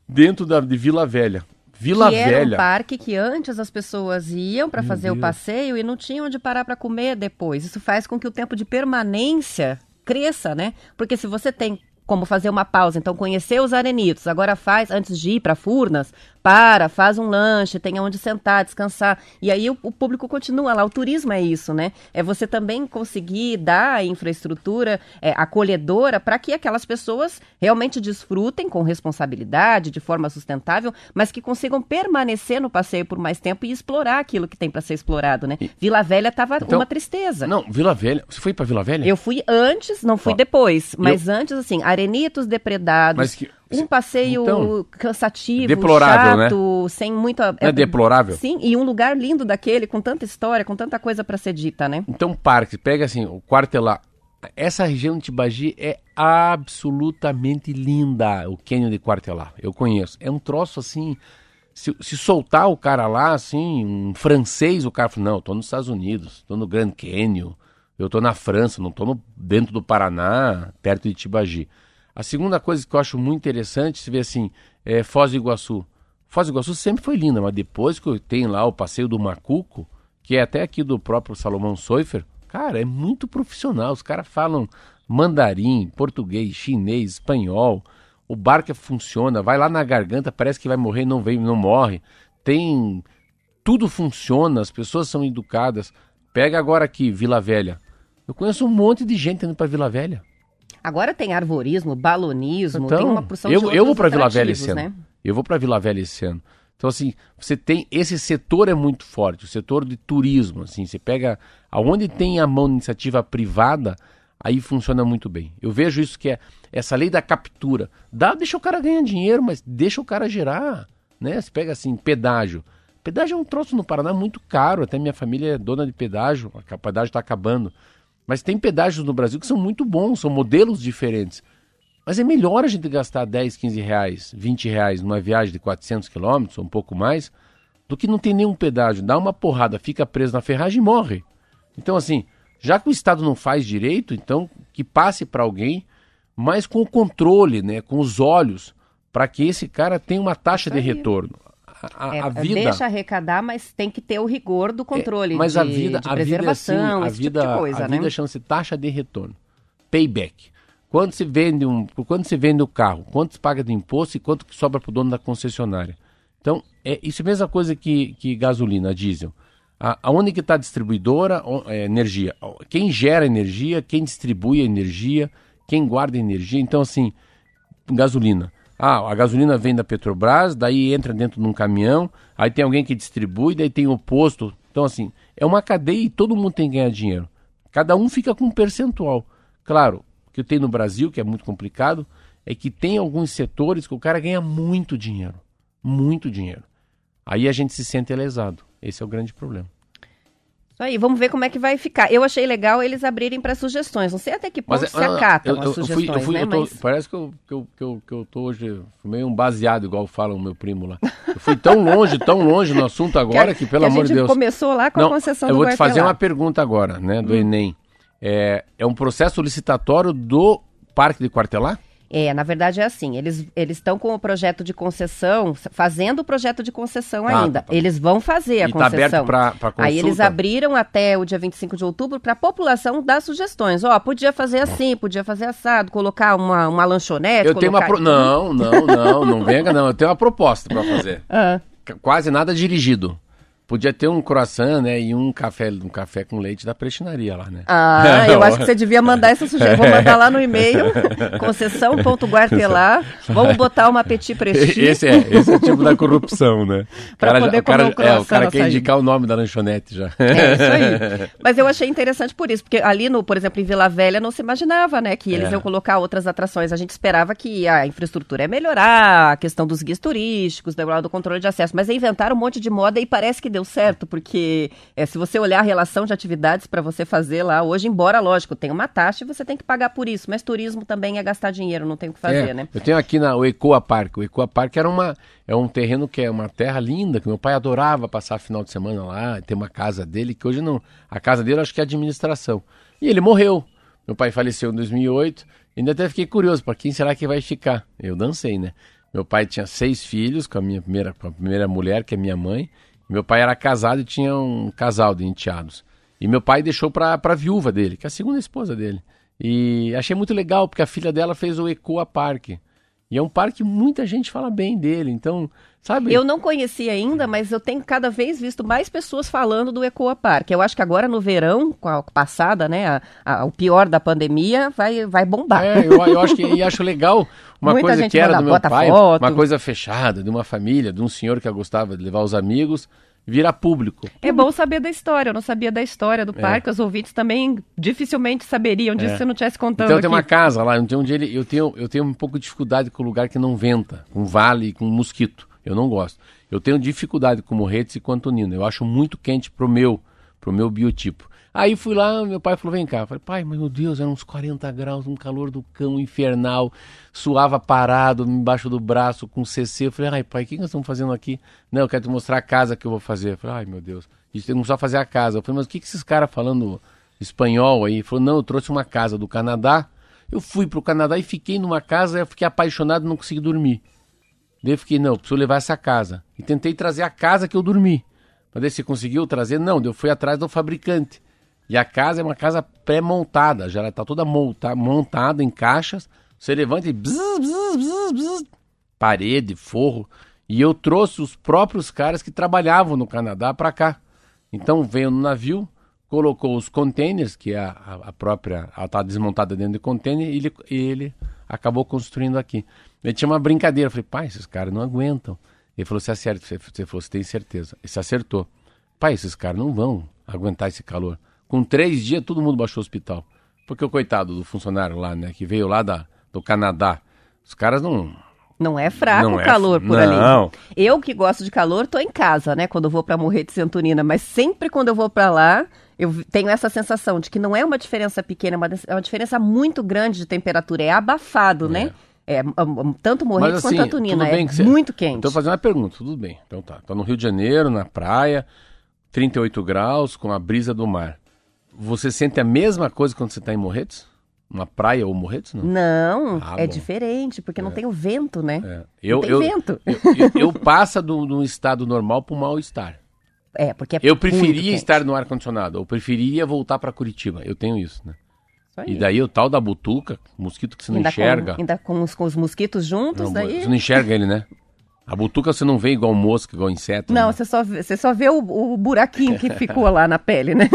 [SPEAKER 3] dentro da, de Vila Velha. Vila
[SPEAKER 2] que
[SPEAKER 3] Velha.
[SPEAKER 2] era um parque que antes as pessoas iam para fazer o
[SPEAKER 3] Deus.
[SPEAKER 2] passeio e não tinham onde parar para comer depois. Isso faz com que o tempo de permanência cresça, né? Porque se você tem como fazer uma pausa, então conhecer os arenitos, agora faz antes de ir para Furnas, para, faz um lanche, tem onde sentar, descansar. E aí o, o público continua lá. O turismo é isso, né? É você também conseguir dar a infraestrutura é, acolhedora para que aquelas pessoas realmente desfrutem com responsabilidade, de forma sustentável, mas que consigam permanecer no passeio por mais tempo e explorar aquilo que tem para ser explorado, né? Vila Velha tava
[SPEAKER 3] Então,
[SPEAKER 2] uma tristeza.
[SPEAKER 3] Não, Vila Velha. Você foi para Vila Velha?
[SPEAKER 2] Eu fui antes, não fui
[SPEAKER 3] Ó,
[SPEAKER 2] depois, mas antes assim, arenitos depredados,
[SPEAKER 3] Mas que-
[SPEAKER 2] um passeio
[SPEAKER 3] Então,
[SPEAKER 2] cansativo,
[SPEAKER 3] deplorável, né?
[SPEAKER 2] chato, sem muita
[SPEAKER 3] Não é deplorável?
[SPEAKER 2] Sim, e um lugar lindo daquele com tanta história, com tanta coisa para ser dita, né?
[SPEAKER 3] Então, parque, pega assim, o Quartelá. Essa região de Tibagi é absolutamente linda, o Cânion de Quartelá. Eu conheço. É um troço assim. Se, se soltar o cara lá, assim, um francês, o cara fala: Não, eu tô nos Estados Unidos, tô no Grand Canyon, eu tô na França, não tô no- dentro do Paraná, perto de Tibagi. A segunda coisa que eu acho muito interessante, se vê assim, é Foz do Iguaçu. Foz do Iguaçu sempre foi linda, mas depois que tenho lá o passeio do Macuco, que é até aqui do próprio Salomão Soifer, cara, é muito profissional. Os caras falam mandarim, português, chinês, espanhol. O barco funciona, vai lá na garganta, parece que vai morrer, não vem, não morre. Tem tudo funciona, as pessoas são educadas. Pega agora aqui Vila Velha. Eu conheço um monte de gente indo para Vila Velha.
[SPEAKER 2] Agora tem arborismo, balonismo,
[SPEAKER 3] Então,
[SPEAKER 2] tem uma porção
[SPEAKER 3] eu,
[SPEAKER 2] de outros
[SPEAKER 3] eu vou para Vila Velha esse ano.
[SPEAKER 2] né?
[SPEAKER 3] Eu vou para Vila Velha esse ano. Então assim, você tem esse setor é muito forte, o setor de turismo, assim, você pega aonde tem a mão de iniciativa privada, aí funciona muito bem. Eu vejo isso que é essa lei da captura. Dá, deixa o cara ganhar dinheiro, mas deixa o cara gerar, né? Você pega assim, pedágio. Pedágio é um troço no Paraná muito caro, até minha família é dona de pedágio, a pedágio está acabando. Mas tem pedágios no Brasil que são muito bons, são modelos diferentes. Mas é melhor a gente gastar 10, 15 reais, 20 reais numa viagem de 400 quilômetros, ou um pouco mais, do que não ter nenhum pedágio. Dá uma porrada, fica preso na ferragem e morre. Então, assim, já que o Estado não faz direito, então que passe para alguém, mas com o controle, né, com os olhos, para que esse cara tenha uma taxa de retorno. A,
[SPEAKER 2] É,
[SPEAKER 3] a vida...
[SPEAKER 2] Deixa arrecadar, mas tem que ter o rigor do controle
[SPEAKER 3] É, mas
[SPEAKER 2] de,
[SPEAKER 3] a vida,
[SPEAKER 2] de
[SPEAKER 3] a vida é assim,
[SPEAKER 2] preservação,
[SPEAKER 3] a vida,
[SPEAKER 2] tipo coisa,
[SPEAKER 3] a
[SPEAKER 2] né?
[SPEAKER 3] vida chama-se taxa de retorno, payback. Quando se vende um, quando se vende o carro, quanto se paga de imposto e quanto que sobra para o dono da concessionária. Então, é isso é a mesma coisa que, que gasolina, diesel. A, aonde que está a distribuidora, é, energia? Quem gera energia, quem distribui a energia, quem guarda energia. Então, assim, gasolina. Ah, a gasolina vem da Petrobras, daí entra dentro de um caminhão, aí tem alguém que distribui, daí tem o posto. Então, assim, é uma cadeia e todo mundo tem que ganhar dinheiro. Cada um fica com um percentual. Claro, o que tem no Brasil, que é muito complicado, é que tem alguns setores que o cara ganha muito dinheiro. Muito dinheiro. Aí a gente se sente lesado. Esse é o grande problema.
[SPEAKER 2] Isso aí, vamos ver como é que vai ficar. Eu achei legal eles abrirem para sugestões. Não sei até que ponto se
[SPEAKER 3] ah,
[SPEAKER 2] acatam
[SPEAKER 3] eu-
[SPEAKER 2] as
[SPEAKER 3] eu- eu fui-
[SPEAKER 2] sugestões,
[SPEAKER 3] eu fui-
[SPEAKER 2] né?
[SPEAKER 3] eu tô-
[SPEAKER 2] Mas
[SPEAKER 3] Parece que eu, que, eu, que, eu, que eu tô hoje meio um baseado, igual fala o meu primo lá. Eu fui tão longe, tão longe no assunto agora que, pelo
[SPEAKER 2] a
[SPEAKER 3] amor de Deus.
[SPEAKER 2] começou lá com
[SPEAKER 3] Não,
[SPEAKER 2] a concessão
[SPEAKER 3] eu
[SPEAKER 2] do
[SPEAKER 3] vou te fazer uma pergunta agora, né, do Enem. É, é um processo licitatório do Parque de Quartelá?
[SPEAKER 2] É, na verdade é assim, eles eles estão com o projeto de concessão, fazendo o projeto de concessão
[SPEAKER 3] Ah,
[SPEAKER 2] ainda.
[SPEAKER 3] tá, tá.
[SPEAKER 2] Eles vão fazer a
[SPEAKER 3] E tá
[SPEAKER 2] concessão.
[SPEAKER 3] aberto pra- pra
[SPEAKER 2] Aí eles abriram até o dia 25 de outubro para a população dar sugestões. Ó, podia fazer assim, podia fazer assado, colocar uma, uma lanchonete,
[SPEAKER 3] Eu tenho uma
[SPEAKER 2] colocar-
[SPEAKER 3] pro... Não, não, não, não venha não. Eu tenho uma proposta para fazer.
[SPEAKER 2] Ah,
[SPEAKER 3] Qu- Quase nada dirigido. Podia ter um croissant, né? E um café, um café com leite da prestinaria lá, né?
[SPEAKER 2] Ah, eu acho que você devia mandar essa sugestão. Vou mandar lá no e-mail, concessão.guartelar. Vamos botar uma petit prestige.
[SPEAKER 3] Esse é, esse é o tipo da corrupção, né?
[SPEAKER 2] Pra
[SPEAKER 3] cara,
[SPEAKER 2] poder
[SPEAKER 3] o cara,
[SPEAKER 2] comer um
[SPEAKER 3] é, o cara quer indicar o nome da lanchonete já.
[SPEAKER 2] É isso aí. Mas eu achei interessante por isso, porque ali no, por exemplo, em Vila Velha não se imaginava, né, que eles
[SPEAKER 3] É.
[SPEAKER 2] iam colocar outras atrações. A gente esperava que a infraestrutura ia melhorar, a questão dos guias turísticos, do, controle de acesso, mas inventaram um monte de moda e parece que deu certo, porque é, se você olhar a relação de atividades para você fazer lá hoje, embora lógico, tem uma taxa e você tem que pagar por isso, mas turismo também é gastar dinheiro, não tem o que fazer,
[SPEAKER 3] É,
[SPEAKER 2] né?
[SPEAKER 3] Eu tenho aqui na, o Ecoa Park. O Ecoa Park era uma, é um terreno que é uma terra linda, que meu pai adorava passar final de semana lá, ter uma casa dele, que hoje não. A casa dele acho que é administração. E ele morreu. Meu pai faleceu em 2008. Ainda até fiquei curioso, para quem será que vai ficar? Eu dancei, né? Meu pai tinha seis filhos com a minha primeira, com a primeira mulher, que é minha mãe. Meu pai era casado e tinha um casal de enteados. E meu pai deixou para a viúva dele, que é a segunda esposa dele. E achei muito legal, porque a filha dela fez o Ecoa Park. E é um parque que muita gente fala bem dele. Então, sabe?
[SPEAKER 2] Eu não conhecia ainda, mas eu tenho cada vez visto mais pessoas falando do Ecoa Park. Eu acho que agora no verão, com a passada, né, a- a- o pior da pandemia, vai, vai bombar.
[SPEAKER 3] É, eu, eu acho que e acho legal uma
[SPEAKER 2] Muita
[SPEAKER 3] coisa que era do meu pai,
[SPEAKER 2] foto.
[SPEAKER 3] uma coisa fechada, de uma família, de um senhor que gostava de levar os amigos, virar público.
[SPEAKER 2] É bom saber da história. Eu não sabia da história do parque. Os ouvintes também dificilmente saberiam disso
[SPEAKER 3] É.
[SPEAKER 2] se eu não estivesse contando
[SPEAKER 3] Então tem uma
[SPEAKER 2] aqui.
[SPEAKER 3] casa lá, onde ele, eu tenho eu tenho um pouco de dificuldade com lugar que não venta, com vale, com mosquito. Eu não gosto. Eu tenho dificuldade com morretes e com Antonina. Eu acho muito quente pro meu, pro meu biotipo. Aí fui lá, meu pai falou: "Vem cá". Eu falei: "Pai, mas meu Deus, eram uns 40 graus, um calor do cão infernal, suava parado embaixo do braço com CC". Eu falei: "Ai, pai, o que nós estamos fazendo aqui?". "Não, eu quero te mostrar a casa que eu vou fazer". Eu falei: "Ai, meu Deus, a gente tem que a fazer a casa". Eu falei: "Mas o que que esses caras falando espanhol aí?". Ele falou: "Não, eu trouxe uma casa do Canadá". Eu fui pro Canadá e fiquei numa casa, eu fiquei apaixonado, não consegui dormir. Daí eu fiquei, não, preciso levar essa casa. E tentei trazer a casa que eu dormi. Mas daí você conseguiu trazer? Não, eu fui atrás do fabricante. E a casa é uma casa pré-montada, já está toda monta- montada em caixas. Você levanta e bzz, bzz, bzz, bzz, parede, forro. E eu trouxe os próprios caras que trabalhavam no Canadá para cá. Então veio no navio, colocou os containers, que é a, a- própria, está desmontada dentro de container, e ele, ele acabou construindo aqui. Ele tinha uma brincadeira, eu falei, pai, esses caras não aguentam. Ele falou, você acerta, você, falou, você tem certeza. E se acertou. Pai, esses caras não vão aguentar esse calor. Com três dias, todo mundo baixou o hospital. Porque o coitado do funcionário lá, né, que veio lá da, do Canadá, os caras não...
[SPEAKER 2] Não é fraco
[SPEAKER 3] Não
[SPEAKER 2] o
[SPEAKER 3] é-
[SPEAKER 2] calor por
[SPEAKER 3] não.
[SPEAKER 2] ali. Eu que gosto de calor, tô em casa, né? Quando eu vou pra Morrer de Santonina, mas sempre quando eu vou pra lá, eu tenho essa sensação de que não é uma diferença pequena, é uma, é uma diferença muito grande de temperatura. É abafado, né? É, um, tanto Morrer
[SPEAKER 3] Mas
[SPEAKER 2] quanto
[SPEAKER 3] assim,
[SPEAKER 2] Antonina. É
[SPEAKER 3] que você-
[SPEAKER 2] muito quente.
[SPEAKER 3] Então, fazer uma pergunta, tudo bem. Então tá, tá no Rio de Janeiro, na praia, 38 graus, com a brisa do mar. Você sente a mesma coisa quando você tá em Morretes? Uma praia ou Morretes, não?
[SPEAKER 2] Não,
[SPEAKER 3] Ah,
[SPEAKER 2] é
[SPEAKER 3] bom.
[SPEAKER 2] diferente, porque não tem o vento, né?
[SPEAKER 3] É. Eu,
[SPEAKER 2] tem
[SPEAKER 3] eu,
[SPEAKER 2] vento.
[SPEAKER 3] Eu, eu, eu passo de um estado normal para um mal-estar.
[SPEAKER 2] É, porque é
[SPEAKER 3] Eu preferia estar no ar-condicionado, eu preferia voltar para Curitiba. Eu tenho isso, né? E daí o tal da butuca, mosquito que você não
[SPEAKER 2] ainda
[SPEAKER 3] enxerga.
[SPEAKER 2] Com, ainda com os, com os mosquitos juntos,
[SPEAKER 3] Não,
[SPEAKER 2] daí...
[SPEAKER 3] Você não enxerga ele, né? A butuca você não vê igual mosca, igual inseto.
[SPEAKER 2] Não,
[SPEAKER 3] né?
[SPEAKER 2] você só, vê- você só vê o, o buraquinho que ficou lá na pele, né?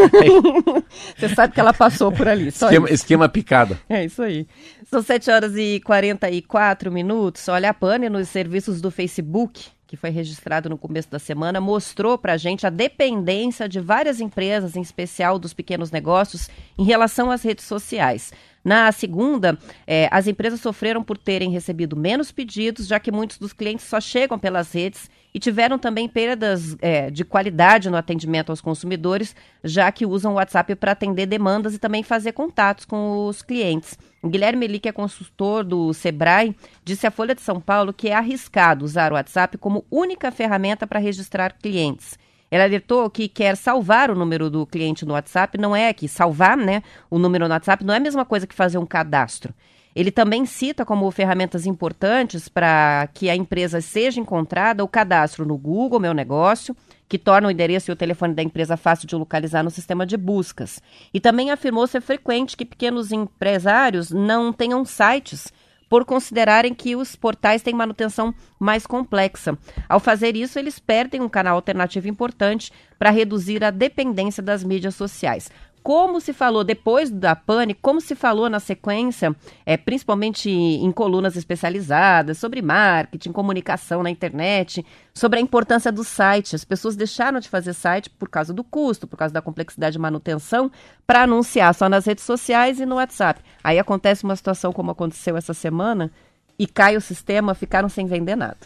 [SPEAKER 2] você sabe que ela passou por ali.
[SPEAKER 3] Esquema, esquema picada.
[SPEAKER 2] É isso aí. São 7 horas e 44 minutos. Olha, a pane nos serviços do Facebook, que foi registrado no começo da semana, mostrou pra gente a dependência de várias empresas, em especial dos pequenos negócios, em relação às redes sociais. Na segunda, eh, as empresas sofreram por terem recebido menos pedidos, já que muitos dos clientes só chegam pelas redes e tiveram também perdas eh, de qualidade no atendimento aos consumidores, já que usam o WhatsApp para atender demandas e também fazer contatos com os clientes. Guilherme Eli, que é consultor do Sebrae, disse à Folha de São Paulo que é arriscado usar o WhatsApp como única ferramenta para registrar clientes. Ela alertou que quer salvar o número do cliente no WhatsApp, não é que salvar né, o número no WhatsApp não é a mesma coisa que fazer um cadastro. Ele também cita como ferramentas importantes para que a empresa seja encontrada o cadastro no Google Meu Negócio, que torna o endereço e o telefone da empresa fácil de localizar no sistema de buscas. E também afirmou ser frequente que pequenos empresários não tenham sites por considerarem que os portais têm manutenção mais complexa. Ao fazer isso, eles perdem um canal alternativo importante para reduzir a dependência das mídias sociais como se falou depois da pane, como se falou na sequência, é, principalmente em colunas especializadas, sobre marketing, comunicação na internet, sobre a importância do site. As pessoas deixaram de fazer site por causa do custo, por causa da complexidade de manutenção, para anunciar só nas redes sociais e no WhatsApp. Aí acontece uma situação como aconteceu essa semana e cai o sistema, ficaram sem vender nada.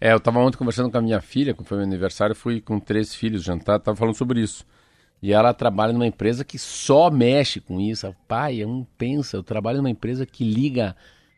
[SPEAKER 3] É, eu estava ontem conversando com a minha filha, quando foi meu aniversário, fui com três filhos jantar, estava falando sobre isso. E ela trabalha numa empresa que só mexe com isso. Pai, eu não pensa, eu trabalho numa empresa que liga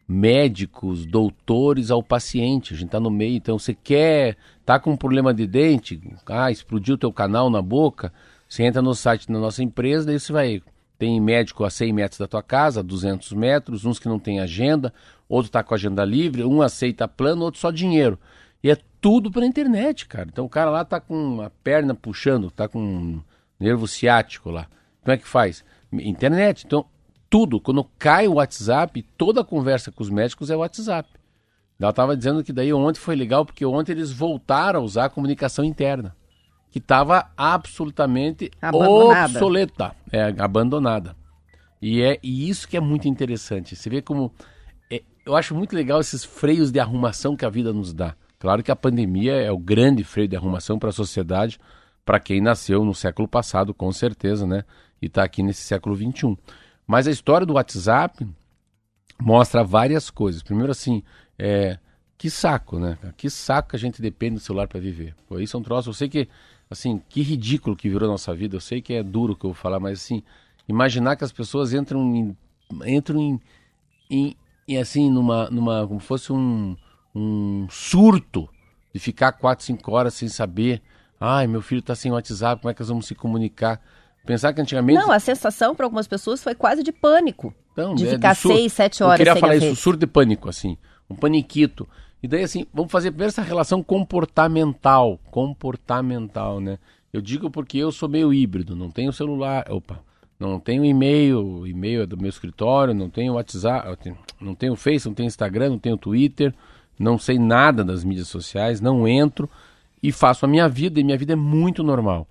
[SPEAKER 3] médicos, doutores ao paciente. A gente está no meio, então você quer, tá com um problema de dente, ah, explodiu teu canal na boca, você entra no site da nossa empresa, daí você vai tem médico a 100 metros da tua casa, 200 metros, uns que não tem agenda, outro está com agenda livre, um aceita plano, outro só dinheiro. E é tudo pela internet, cara. Então o cara lá tá com a perna puxando, tá com nervo ciático lá. Como é que faz? Internet. Então, tudo. Quando cai o WhatsApp, toda a conversa com os médicos é WhatsApp. Ela estava dizendo que daí ontem foi legal, porque ontem eles voltaram a usar a comunicação interna, que estava absolutamente abandonada. obsoleta, é, abandonada. E é e isso que é muito interessante. Você vê como. É, eu acho muito legal esses freios de arrumação que a vida nos dá. Claro que a pandemia é o grande freio de arrumação para a sociedade, para quem nasceu no século passado, com certeza, né? E está aqui nesse século XXI. Mas a história do WhatsApp mostra várias coisas. Primeiro, assim, é, que saco, né? Que saco que a gente depende do celular para viver. Pô, isso é um troço. Eu sei que, assim, que ridículo que virou a nossa vida. Eu sei que é duro que eu vou falar, mas, assim, imaginar que as pessoas entram em, entram em, em, assim, numa, numa, como fosse um, um surto de ficar quatro, cinco horas sem saber Ai, meu filho está sem WhatsApp, como é que nós vamos se comunicar? Pensar que antigamente.
[SPEAKER 2] Não, a sensação para algumas pessoas foi quase de pânico. Então, de é, ficar seis, sete horas.
[SPEAKER 3] Eu queria falar isso, surto de pânico, assim. Um paniquito. E daí, assim, vamos fazer primeiro essa relação comportamental. Comportamental, né? Eu digo porque eu sou meio híbrido, não tenho celular. Opa, não tenho e-mail, e-mail é do meu escritório, não tenho WhatsApp, não tenho Face, não tenho Instagram, não tenho Twitter, não sei nada das mídias sociais, não entro e faço a minha vida, e minha vida é muito normal.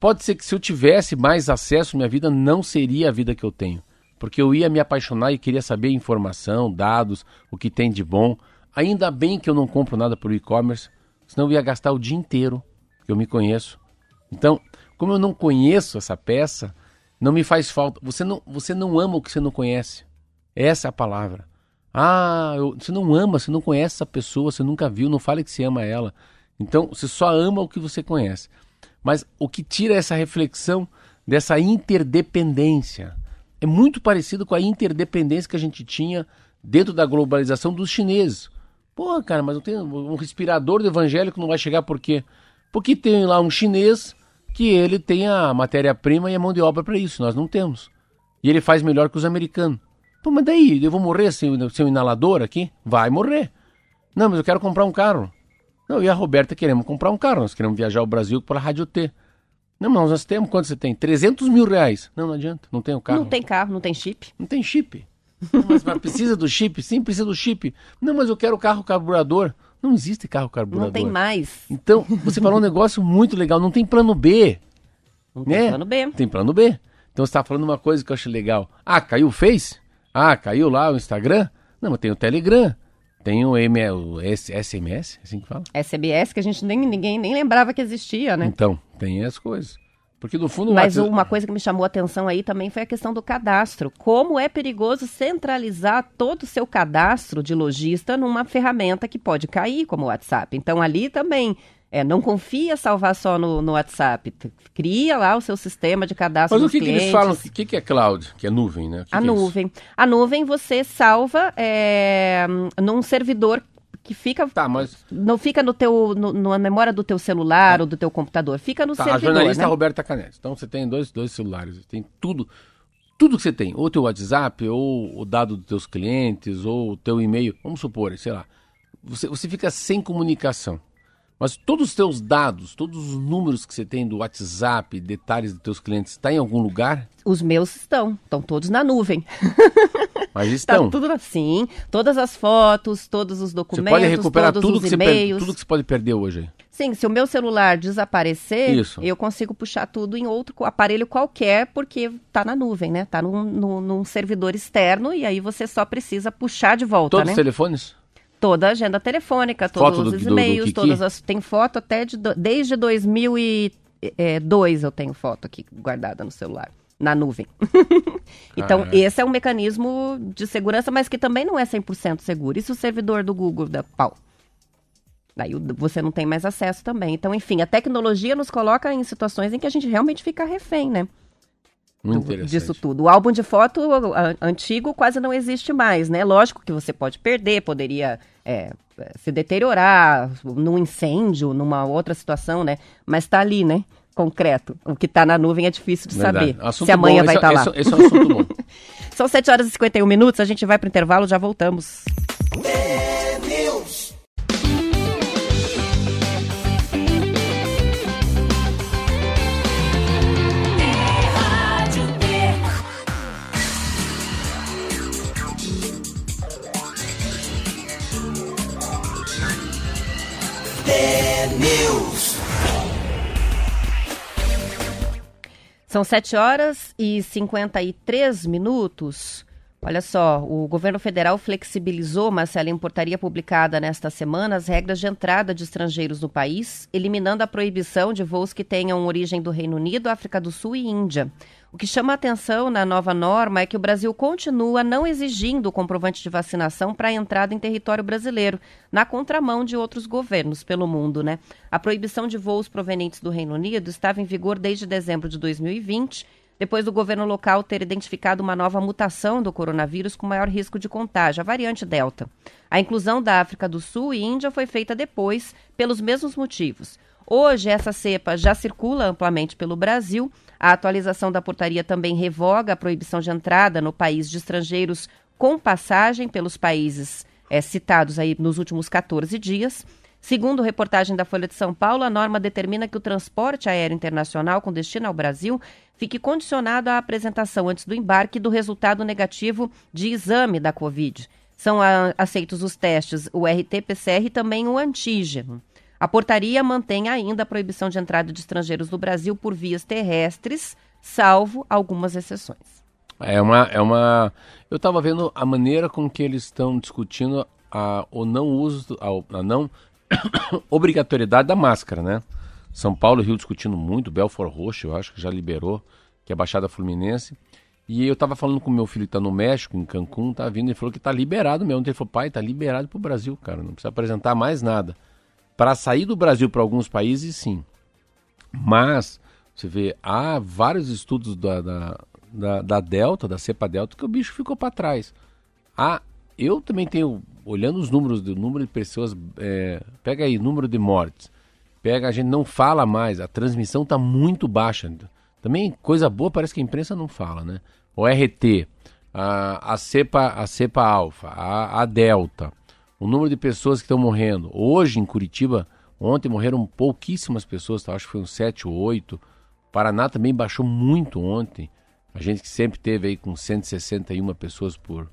[SPEAKER 3] Pode ser que se eu tivesse mais acesso, minha vida não seria a vida que eu tenho. Porque eu ia me apaixonar e queria saber informação, dados, o que tem de bom. Ainda bem que eu não compro nada por e-commerce, senão eu ia gastar o dia inteiro, que eu me conheço. Então, como eu não conheço essa peça, não me faz falta. Você não, você não ama o que você não conhece. Essa é a palavra. Ah, eu, você não ama, você não conhece essa pessoa, você nunca viu, não fale que você ama ela. Então, você só ama o que você conhece. Mas o que tira essa reflexão dessa interdependência é muito parecido com a interdependência que a gente tinha dentro da globalização dos chineses. Pô, cara, mas não tem um respirador do evangélico não vai chegar por quê? Porque tem lá um chinês que ele tem a matéria-prima e a mão de obra para isso, nós não temos. E ele faz melhor que os americanos. Pô, mas daí, eu vou morrer sem, um inalador aqui? Vai morrer. Não, mas eu quero comprar um carro. Não, e a Roberta queremos comprar um carro, nós queremos viajar ao Brasil para a Rádio T. Não, mas nós temos, quanto você tem? 300 mil reais. Não, não adianta, não tem o carro.
[SPEAKER 2] Não tem carro, não tem chip.
[SPEAKER 3] Não tem chip. Não, mas, mas precisa do chip? Sim, precisa do chip. Não, mas eu quero carro carburador. Não existe carro carburador.
[SPEAKER 2] Não tem mais.
[SPEAKER 3] Então, você falou um negócio muito legal, não tem plano B.
[SPEAKER 2] Não né? tem plano B.
[SPEAKER 3] Tem plano B. Então você está falando uma coisa que eu achei legal. Ah, caiu o Face? Ah, caiu lá o Instagram? Não, mas tem o Telegram. Tem o, M, o SMS, é assim que fala?
[SPEAKER 2] SBS, que a gente nem, ninguém nem lembrava que existia, né?
[SPEAKER 3] Então, tem as coisas. Porque no fundo...
[SPEAKER 2] Mas WhatsApp... uma coisa que me chamou a atenção aí também foi a questão do cadastro. Como é perigoso centralizar todo o seu cadastro de lojista numa ferramenta que pode cair, como o WhatsApp. Então ali também é, não confia salvar só no, no WhatsApp. Cria lá o seu sistema de cadastro
[SPEAKER 3] Mas
[SPEAKER 2] o que,
[SPEAKER 3] que eles falam? O que, que é cloud? Que é nuvem, né?
[SPEAKER 2] a
[SPEAKER 3] que
[SPEAKER 2] nuvem.
[SPEAKER 3] É
[SPEAKER 2] a nuvem você salva é, num servidor que fica
[SPEAKER 3] tá, mas...
[SPEAKER 2] não fica no teu no, na memória do teu celular tá. ou do teu computador, fica no tá, servidor.
[SPEAKER 3] A jornalista
[SPEAKER 2] né?
[SPEAKER 3] Roberta Canetti. Então você tem dois, dois celulares, tem tudo, tudo que você tem, ou teu WhatsApp, ou o dado dos teus clientes, ou o teu e-mail, vamos supor, sei lá. Você, você fica sem comunicação. Mas todos os teus dados, todos os números que você tem do WhatsApp, detalhes dos teus clientes, está em algum lugar?
[SPEAKER 2] Os meus estão, estão todos na nuvem.
[SPEAKER 3] Mas estão.
[SPEAKER 2] Tá tudo assim. Todas as fotos, todos os documentos,
[SPEAKER 3] você pode recuperar
[SPEAKER 2] todos
[SPEAKER 3] tudo
[SPEAKER 2] os
[SPEAKER 3] que, você
[SPEAKER 2] e-mails.
[SPEAKER 3] tudo que você pode perder hoje.
[SPEAKER 2] Sim, se o meu celular desaparecer,
[SPEAKER 3] Isso.
[SPEAKER 2] eu consigo puxar tudo em outro aparelho qualquer, porque tá na nuvem, né? Tá num, num- num servidor externo e aí você só precisa puxar de volta,
[SPEAKER 3] Todos
[SPEAKER 2] né?
[SPEAKER 3] os telefones?
[SPEAKER 2] Toda a agenda telefônica, todos
[SPEAKER 3] Foto do-
[SPEAKER 2] os
[SPEAKER 3] do- do
[SPEAKER 2] e-mails,
[SPEAKER 3] Kiki?
[SPEAKER 2] todas as. Tem foto até de. do- Desde 2002 eu tenho foto aqui guardada no celular, na nuvem. então,
[SPEAKER 3] Caraca.
[SPEAKER 2] esse é um mecanismo de segurança, mas que também não é 100% seguro. E se o servidor do Google dá pau? Daí você não tem mais acesso também. Então, enfim, a tecnologia nos coloca em situações em que a gente realmente fica refém, né?
[SPEAKER 3] Muito
[SPEAKER 2] do-
[SPEAKER 3] interessante.
[SPEAKER 2] disso tudo. O álbum de foto antigo quase não existe mais, né? Lógico que você pode perder, poderia é, é, se deteriorar num incêndio, numa outra situação, né? Mas tá ali, né? Concreto. O que tá na nuvem é difícil de
[SPEAKER 3] Verdade.
[SPEAKER 2] saber
[SPEAKER 3] Assunto
[SPEAKER 2] se amanhã
[SPEAKER 3] bom.
[SPEAKER 2] vai estar
[SPEAKER 3] é-
[SPEAKER 2] lá.
[SPEAKER 3] Esse, esse é um assunto bom.
[SPEAKER 2] São 7 horas e 51 minutos, a gente vai pro intervalo, já voltamos.
[SPEAKER 1] T-News.
[SPEAKER 2] São 7 horas e 53 minutos. Olha só, o governo federal flexibilizou, Marcela, em portaria publicada nesta semana, as regras de entrada de estrangeiros no país, eliminando a proibição de voos que tenham origem do Reino Unido, África do Sul e Índia. O que chama atenção na nova norma é que o Brasil continua não exigindo o comprovante de vacinação para a entrada em território brasileiro, na contramão de outros governos pelo mundo, né? A proibição de voos provenientes do Reino Unido estava em vigor desde dezembro de 2020, depois do governo local ter identificado uma nova mutação do coronavírus com maior risco de contágio, a variante Delta. A inclusão da África do Sul e Índia foi feita depois, pelos mesmos motivos. Hoje, essa cepa já circula amplamente pelo Brasil. A atualização da portaria também revoga a proibição de entrada no país de estrangeiros com passagem pelos países eh, citados aí nos últimos 14 dias. Segundo reportagem da Folha de São Paulo, a norma determina que o transporte aéreo internacional com destino ao Brasil fique condicionado à apresentação antes do embarque do resultado negativo de exame da Covid. São ah, aceitos os testes, o RT-PCR e também o antígeno. A portaria mantém ainda a proibição de entrada de estrangeiros no Brasil por vias terrestres, salvo algumas exceções.
[SPEAKER 3] É uma, é uma. Eu estava vendo a maneira com que eles estão discutindo a, o não uso, a, a não obrigatoriedade da máscara, né? São Paulo e Rio discutindo muito, Belfort Roxo, eu acho que já liberou, que é a Baixada Fluminense. E eu estava falando com meu filho que está no México, em Cancún, tá vindo, ele falou que está liberado mesmo. Ele falou, pai, está liberado para o Brasil, cara, não precisa apresentar mais nada. Para sair do Brasil para alguns países, sim. Mas, você vê, há vários estudos da, da, da, da Delta, da cepa Delta, que o bicho ficou para trás. Há, eu também tenho, olhando os números, do número de pessoas, é, pega aí, número de mortes, pega, a gente não fala mais, a transmissão está muito baixa. Também, coisa boa, parece que a imprensa não fala, né? O RT, a, a cepa, a cepa alfa, a, a delta, o número de pessoas que estão morrendo. Hoje, em Curitiba, ontem morreram pouquíssimas pessoas, tá? acho que foi uns 7 ou 8. Paraná também baixou muito ontem. A gente que sempre teve aí com 161 pessoas por,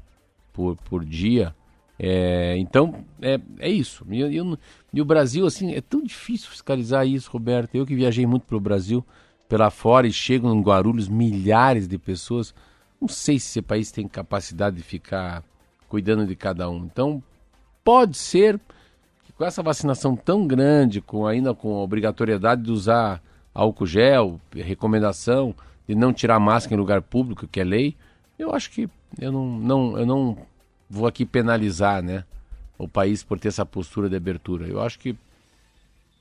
[SPEAKER 3] por, por dia. É, então, é, é isso. E, eu- e o Brasil, assim, é tão difícil fiscalizar isso, Roberto. Eu que viajei muito pelo Brasil, pela fora, e chegam em Guarulhos milhares de pessoas. Não sei se esse país tem capacidade de ficar cuidando de cada um. Então, pode ser que com essa vacinação tão grande, com ainda com a obrigatoriedade de usar álcool gel, recomendação de não tirar máscara em lugar público, que é lei, eu acho que eu não, não, eu não vou aqui penalizar, né, o país por ter essa postura de abertura. Eu acho que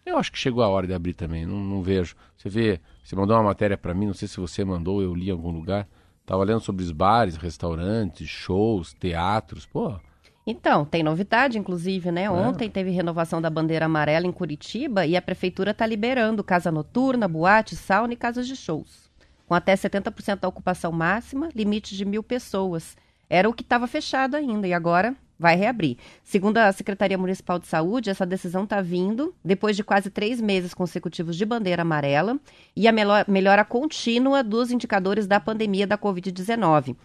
[SPEAKER 3] eu acho que chegou a hora de abrir também. Não, não vejo. Você vê, você mandou uma matéria para mim, não sei se você mandou, eu li em algum lugar. Tava lendo sobre os bares, restaurantes, shows, teatros. Pô,
[SPEAKER 2] Então, tem novidade, inclusive, né? Ontem teve renovação da bandeira amarela em Curitiba e a prefeitura está liberando casa noturna, boate, sauna e casas de shows. Com até 70% da ocupação máxima, limite de mil pessoas. Era o que estava fechado ainda e agora vai reabrir. Segundo a Secretaria Municipal de Saúde, essa decisão está vindo depois de quase três meses consecutivos de bandeira amarela e a melhor- melhora contínua dos indicadores da pandemia da Covid-19.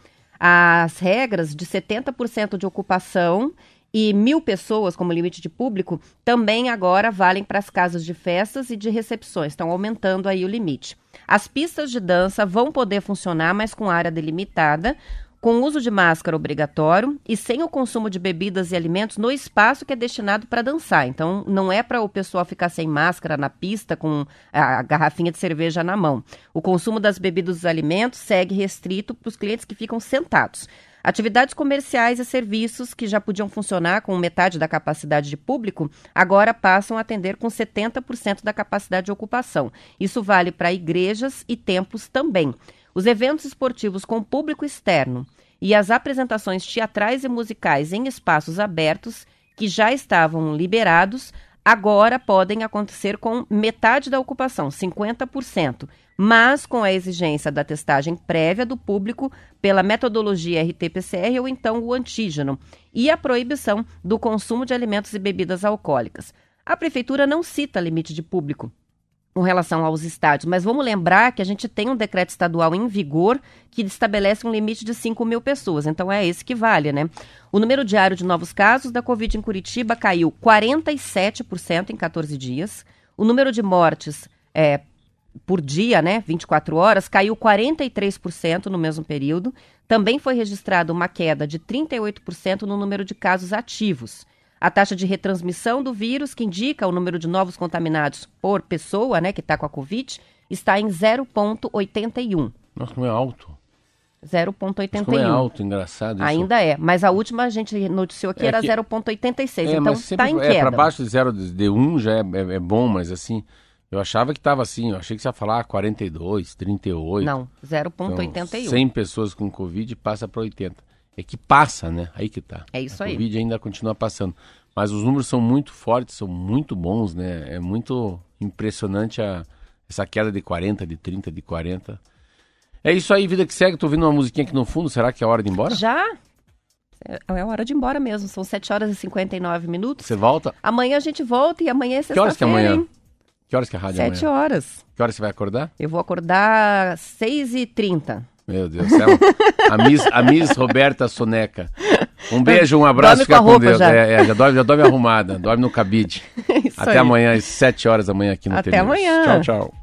[SPEAKER 2] As regras de 70% de ocupação e mil pessoas como limite de público também agora valem para as casas de festas e de recepções, estão aumentando aí o limite. As pistas de dança vão poder funcionar, mas com área delimitada, com uso de máscara obrigatório e sem o consumo de bebidas e alimentos no espaço que é destinado para dançar. Então, não é para o pessoal ficar sem máscara na pista com a garrafinha de cerveja na mão. O consumo das bebidas e alimentos segue restrito para os clientes que ficam sentados. Atividades comerciais e serviços que já podiam funcionar com metade da capacidade de público, agora passam a atender com 70% da capacidade de ocupação. Isso vale para igrejas e templos também. Os eventos esportivos com público externo e as apresentações teatrais e musicais em espaços abertos, que já estavam liberados, agora podem acontecer com metade da ocupação, 50%, mas com a exigência da testagem prévia do público pela metodologia RT-PCR ou então o antígeno, e a proibição do consumo de alimentos e bebidas alcoólicas. A prefeitura não cita limite de público, com relação aos estádios, mas vamos lembrar que a gente tem um decreto estadual em vigor que estabelece um limite de 5 mil pessoas, então é esse que vale, né? O número diário de novos casos da Covid em Curitiba caiu 47% em 14 dias, o número de mortes é, por dia, né, 24 horas, caiu 43% no mesmo período, também foi registrada uma queda de 38% no número de casos ativos. A taxa de retransmissão do vírus, que indica o número de novos contaminados por pessoa, né, que está com a Covid, está em 0,81.
[SPEAKER 3] Nossa, como é alto.
[SPEAKER 2] 0,81.
[SPEAKER 3] Como é alto, engraçado isso.
[SPEAKER 2] Ainda é, mas a última a gente noticiou aqui
[SPEAKER 3] É
[SPEAKER 2] era
[SPEAKER 3] que-
[SPEAKER 2] 0,86,
[SPEAKER 3] É,
[SPEAKER 2] então está em
[SPEAKER 3] é,
[SPEAKER 2] queda.
[SPEAKER 3] para baixo de 0 de 1 já é, é, é bom, mas assim, eu achava que estava assim, eu achei que você ia falar 42, 38.
[SPEAKER 2] Não,
[SPEAKER 3] Então,
[SPEAKER 2] 0,81.
[SPEAKER 3] 100 pessoas com Covid passa para 80. É que passa, né? Aí que tá.
[SPEAKER 2] É isso
[SPEAKER 3] a
[SPEAKER 2] aí.
[SPEAKER 3] Covid ainda continua passando. Mas os números são muito fortes, são muito bons, né? É muito impressionante a, essa queda de 40, de 30, de 40. É isso aí, vida que segue. Tô ouvindo uma musiquinha aqui no fundo. Será que é hora de ir embora?
[SPEAKER 2] Já? É é hora de ir embora mesmo, são 7 horas e 59 minutos.
[SPEAKER 3] Você volta?
[SPEAKER 2] Amanhã a gente volta e amanhã é
[SPEAKER 3] Que horas que é
[SPEAKER 2] sexta-feira,
[SPEAKER 3] amanhã?
[SPEAKER 2] hein?
[SPEAKER 3] Que horas que é a rádio
[SPEAKER 2] 7
[SPEAKER 3] amanhã?
[SPEAKER 2] horas.
[SPEAKER 3] Que horas você vai acordar?
[SPEAKER 2] Eu vou acordar 6h30.
[SPEAKER 3] Meu Deus do céu. A Miss, a Miss Roberta Soneca. Um beijo, um abraço,
[SPEAKER 2] Dorme com
[SPEAKER 3] fica com,
[SPEAKER 2] roupa
[SPEAKER 3] Deus.
[SPEAKER 2] já.
[SPEAKER 3] É, é, já, dorme, já dorme arrumada, dorme no cabide.
[SPEAKER 2] Isso
[SPEAKER 3] Até
[SPEAKER 2] aí.
[SPEAKER 3] amanhã, às 7 horas da manhã aqui no
[SPEAKER 2] Até amanhã.
[SPEAKER 3] Tchau, tchau.